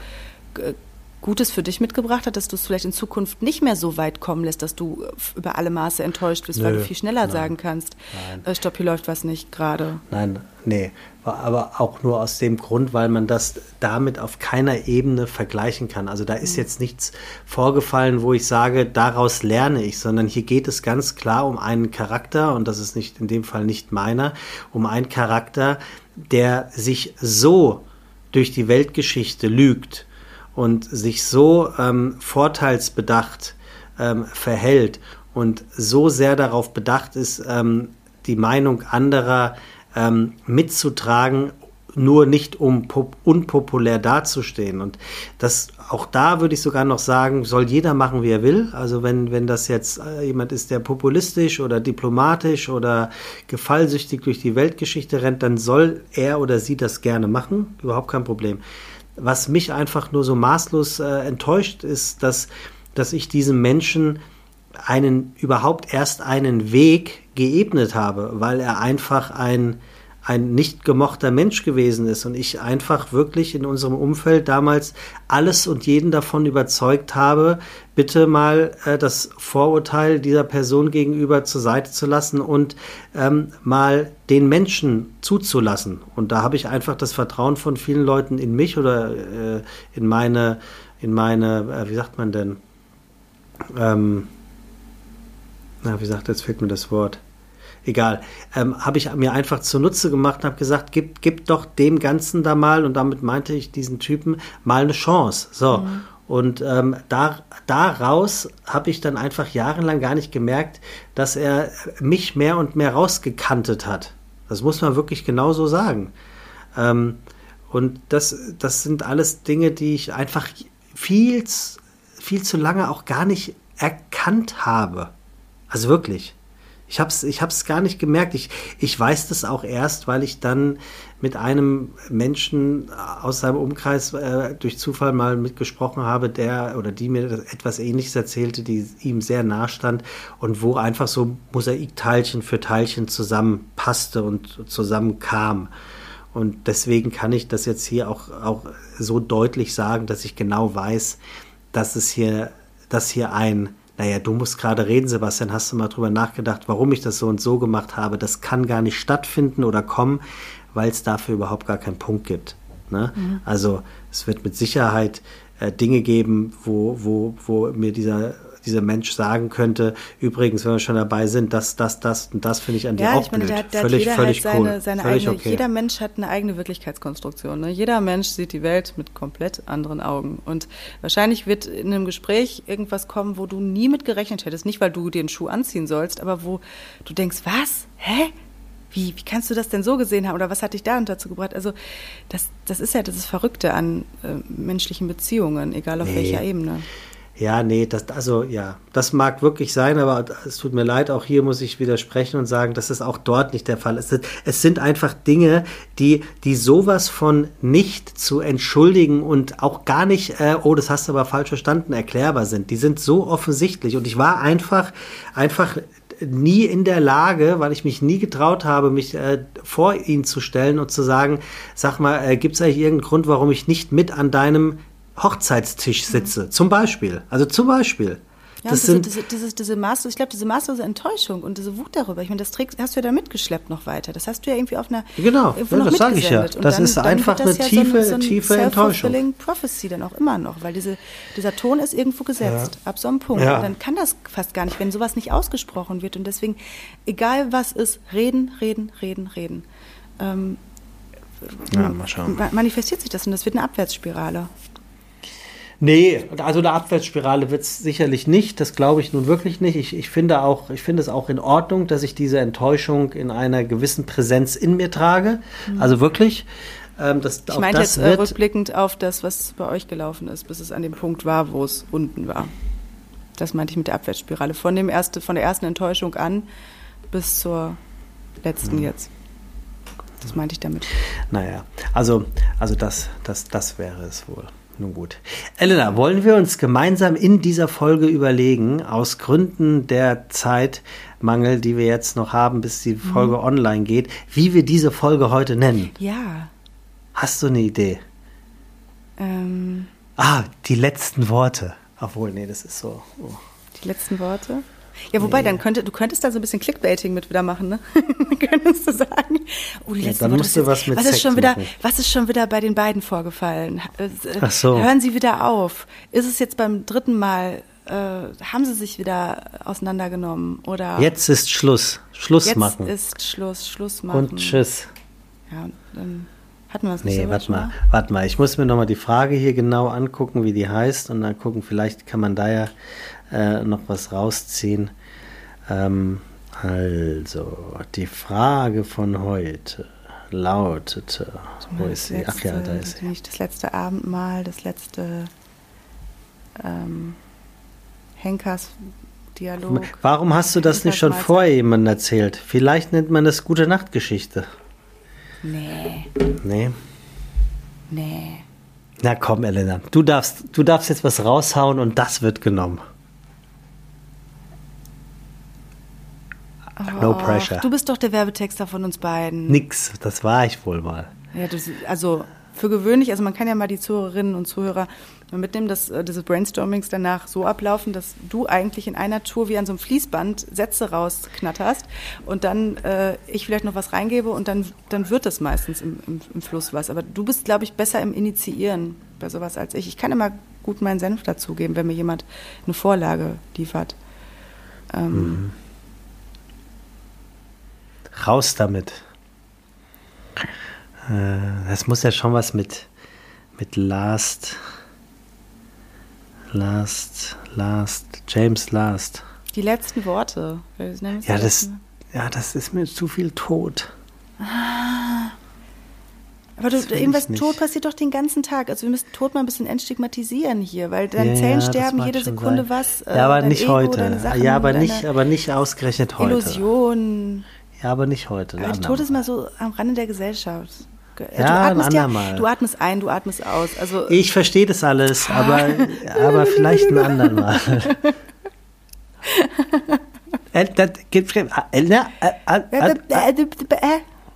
Gutes für dich mitgebracht hat, dass du es vielleicht in Zukunft nicht mehr so weit kommen lässt, dass du äh, über alle Maße enttäuscht bist, Nö, weil du viel schneller nein, sagen kannst, äh, stopp, hier läuft was nicht gerade. Nein, nee, aber auch nur aus dem Grund, weil man das damit auf keiner Ebene vergleichen kann. Also da ist mhm. jetzt nichts vorgefallen, wo ich sage, daraus lerne ich, sondern hier geht es ganz klar um einen Charakter und das ist nicht in dem Fall nicht meiner, um einen Charakter, der sich so durch die Weltgeschichte lügt und sich so ähm, vorteilsbedacht ähm, verhält und so sehr darauf bedacht ist, ähm, die Meinung anderer ähm, mitzutragen, nur nicht um unpopulär dazustehen. Und das auch da würde ich sogar noch sagen, soll jeder machen, wie er will. Also wenn, wenn das jetzt äh, jemand ist, der populistisch oder diplomatisch oder gefallsüchtig durch die Weltgeschichte rennt, dann soll er oder sie das gerne machen. Überhaupt kein Problem. Was mich einfach nur so maßlos äh, enttäuscht, ist, dass, dass ich diesem Menschen einen überhaupt erst einen Weg geebnet habe, weil er einfach ein, ein nicht gemochter Mensch gewesen ist und ich einfach wirklich in unserem Umfeld damals alles und jeden davon überzeugt habe, bitte mal äh, das Vorurteil dieser Person gegenüber zur Seite zu lassen und ähm, mal den Menschen zuzulassen. Und da habe ich einfach das Vertrauen von vielen Leuten in mich oder äh, in meine, in meine, äh, wie sagt man denn? Ähm, na, wie sagt, jetzt fehlt mir das Wort egal, ähm, habe ich mir einfach zunutze gemacht und habe gesagt, gib, gib doch dem Ganzen da mal, und damit meinte ich diesen Typen, mal eine Chance. So. Mhm. Und ähm, da, daraus habe ich dann einfach jahrelang gar nicht gemerkt, dass er mich mehr und mehr rausgekantet hat. Das muss man wirklich genauso sagen. Ähm, und das, das sind alles Dinge, die ich einfach viel, viel zu lange auch gar nicht erkannt habe. Also wirklich. Ich habe es ich hab's gar nicht gemerkt. Ich, ich weiß das auch erst, weil ich dann mit einem Menschen aus seinem Umkreis äh, durch Zufall mal mitgesprochen habe, der oder die mir etwas Ähnliches erzählte, die ihm sehr nah stand und wo einfach so Mosaikteilchen für Teilchen zusammenpasste und zusammenkam. Und deswegen kann ich das jetzt hier auch, auch so deutlich sagen, dass ich genau weiß, dass es hier, dass hier ein naja, du musst gerade reden, Sebastian, hast du mal drüber nachgedacht, warum ich das so und so gemacht habe? Das kann gar nicht stattfinden oder kommen, weil es dafür überhaupt gar keinen Punkt gibt. Ne? Mhm. Also es wird mit Sicherheit äh, Dinge geben, wo, wo, wo mir dieser dieser Mensch sagen könnte, übrigens, wenn wir schon dabei sind, das, das, das und das finde ich an dir ja, auch ich meine, blöd. Der, der völlig, hat völlig halt cool. Seine, seine völlig eigene, okay. Jeder Mensch hat eine eigene Wirklichkeitskonstruktion. Ne? Jeder Mensch sieht die Welt mit komplett anderen Augen. Und wahrscheinlich wird in einem Gespräch irgendwas kommen, wo du nie mit gerechnet hättest. Nicht, weil du den Schuh anziehen sollst, aber wo du denkst, was? Hä? Wie, wie kannst du das denn so gesehen haben? Oder was hat dich da dazu gebracht? Also, das, das ist ja das Verrückte an äh, menschlichen Beziehungen, egal auf nee. welcher Ebene. Ja, nee, das, also ja, das mag wirklich sein, aber es tut mir leid, auch hier muss ich widersprechen und sagen, dass es auch dort nicht der Fall ist. Es sind einfach Dinge, die, die sowas von nicht zu entschuldigen und auch gar nicht, äh, oh, das hast du aber falsch verstanden, erklärbar sind. Die sind so offensichtlich und ich war einfach, einfach nie in der Lage, weil ich mich nie getraut habe, mich äh, vor ihn zu stellen und zu sagen, sag mal, äh, gibt es eigentlich irgendeinen Grund, warum ich nicht mit an deinem Hochzeitstisch sitze, zum Beispiel. Also zum Beispiel. Ja, das diese, sind diese, diese, diese maßlose, ich glaube, diese maßlose Enttäuschung und diese Wut darüber, ich meine, das trägst, hast du ja da mitgeschleppt noch weiter. Das hast du ja irgendwie auf einer. Genau, ja, das sage ich ja. Das dann, ist einfach eine ja tiefe, so eine, so tiefe Enttäuschung. Prophecy dann auch immer noch, weil diese, dieser Ton ist irgendwo gesetzt, ja. ab so einem Punkt. Und dann kann das fast gar nicht, wenn sowas nicht ausgesprochen wird. Und deswegen, egal was ist, reden, reden, reden, reden. Ähm, ja, mal schauen. Manifestiert sich das und das wird eine Abwärtsspirale. Nee, also eine Abwärtsspirale wird es sicherlich nicht. Das glaube ich nun wirklich nicht. Ich, ich, finde auch, ich finde es auch in Ordnung, dass ich diese Enttäuschung in einer gewissen Präsenz in mir trage. Mhm. Also wirklich. Ähm, das, ich meinte jetzt äh, rückblickend auf das, was bei euch gelaufen ist, bis es an dem Punkt war, wo es unten war. Das meinte ich mit der Abwärtsspirale. Von, dem erste, von der ersten Enttäuschung an bis zur letzten mhm. jetzt. Das meinte ich damit. Naja, also, also das, das, das wäre es wohl. Nun gut. Elena, wollen wir uns gemeinsam in dieser Folge überlegen, aus Gründen der Zeitmangel, die wir jetzt noch haben, bis die Folge mhm. online geht, wie wir diese Folge heute nennen? Ja. Hast du eine Idee? Ähm. Ah, die letzten Worte. Obwohl, nee, das ist so. Oh. Die letzten Worte? Ja, wobei, dann könnte, du könntest da so ein bisschen Clickbaiting mit wieder machen, ne? könntest du sagen. Oh, ja, dann musst du was mit was ist schon wieder, machen. Was ist schon wieder bei den beiden vorgefallen? Äh, Ach so. Hören sie wieder auf? Ist es jetzt beim dritten Mal, äh, haben sie sich wieder auseinandergenommen? Oder jetzt ist Schluss. Schluss jetzt machen. Jetzt ist Schluss, Schluss machen. Und tschüss. Ja, dann hatten wir es nicht Nee, warte mal, warte mal. Ich muss mir nochmal die Frage hier genau angucken, wie die heißt und dann gucken, vielleicht kann man da ja äh, noch was rausziehen. Ähm, also, die Frage von heute lautete, wo ist sie? Ach ja, da ist sie. Nicht das letzte Abendmahl, das letzte ähm, Henkers Dialog. Warum hast du das nicht schon vorher jemandem erzählt? Vielleicht nennt man das gute Nachtgeschichte. Nee. Nee. Nee. Na komm, Elena, du darfst, du darfst jetzt was raushauen und das wird genommen. No pressure. Du bist doch der Werbetexter von uns beiden. Nix, das war ich wohl mal. Ja, das, also für gewöhnlich, also man kann ja mal die Zuhörerinnen und Zuhörer mitnehmen, dass äh, diese Brainstormings danach so ablaufen, dass du eigentlich in einer Tour wie an so einem Fließband Sätze rausknatterst und dann äh, ich vielleicht noch was reingebe und dann, dann wird das meistens im, im, im Fluss was. Aber du bist, glaube ich, besser im Initiieren bei sowas als ich. Ich kann immer gut meinen Senf dazugeben, wenn mir jemand eine Vorlage liefert. Ähm, mhm. Raus damit. Äh, das muss ja schon was mit, mit Last. Last, Last, James Last. Die letzten Worte. Ja, das, ja, das ist mir zu viel Tod. Ah. Aber du, irgendwas Tod passiert doch den ganzen Tag. Also wir müssen Tod mal ein bisschen entstigmatisieren hier, weil deine ja, Zellen sterben jede Sekunde sein. was. Äh, ja, aber nicht Ego, heute. Sachen, ja, aber nicht, aber nicht ausgerechnet heute. Illusion. Ja, aber nicht heute. Aber Tod ist mal so am Rande der Gesellschaft. Ja, ein andermal. Ja, du atmest ein, du atmest aus. Also ich verstehe das alles, aber, aber vielleicht ein andermal.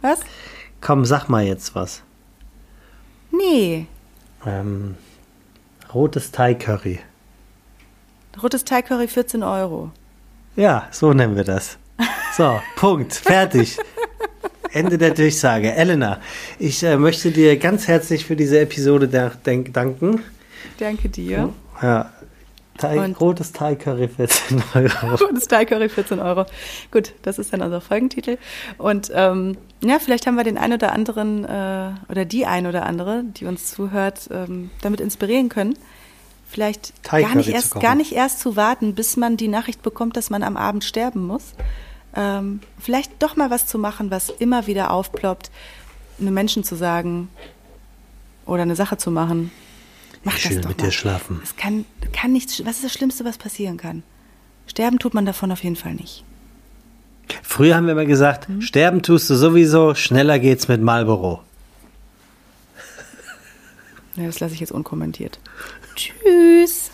Was? Komm, sag mal jetzt was. Nee. Ähm, rotes Thai Curry. Rotes Thai Curry 14 Euro. Ja, so nennen wir das. So, Punkt, fertig. Ende der Durchsage. Elena, ich äh, möchte dir ganz herzlich für diese Episode danken. Danke dir. Ja. Thai, rotes Thai Curry 14 Euro. rotes Thai Curry 14 Euro. Gut, das ist dann unser Folgentitel. Und ähm, ja, vielleicht haben wir den einen oder anderen äh, oder die ein oder andere, die uns zuhört, ähm, damit inspirieren können. Vielleicht gar nicht, erst, gar nicht erst zu warten, bis man die Nachricht bekommt, dass man am Abend sterben muss, ähm, vielleicht doch mal was zu machen, was immer wieder aufploppt, einem Menschen zu sagen oder eine Sache zu machen. Mach ich das will doch mit mal. dir schlafen. Es kann, kann nichts, was ist das Schlimmste, was passieren kann? Sterben tut man davon auf jeden Fall nicht. Früher haben wir immer gesagt, hm? sterben tust du sowieso, schneller geht's mit Marlboro. Ja, das lasse ich jetzt unkommentiert. Tschüss.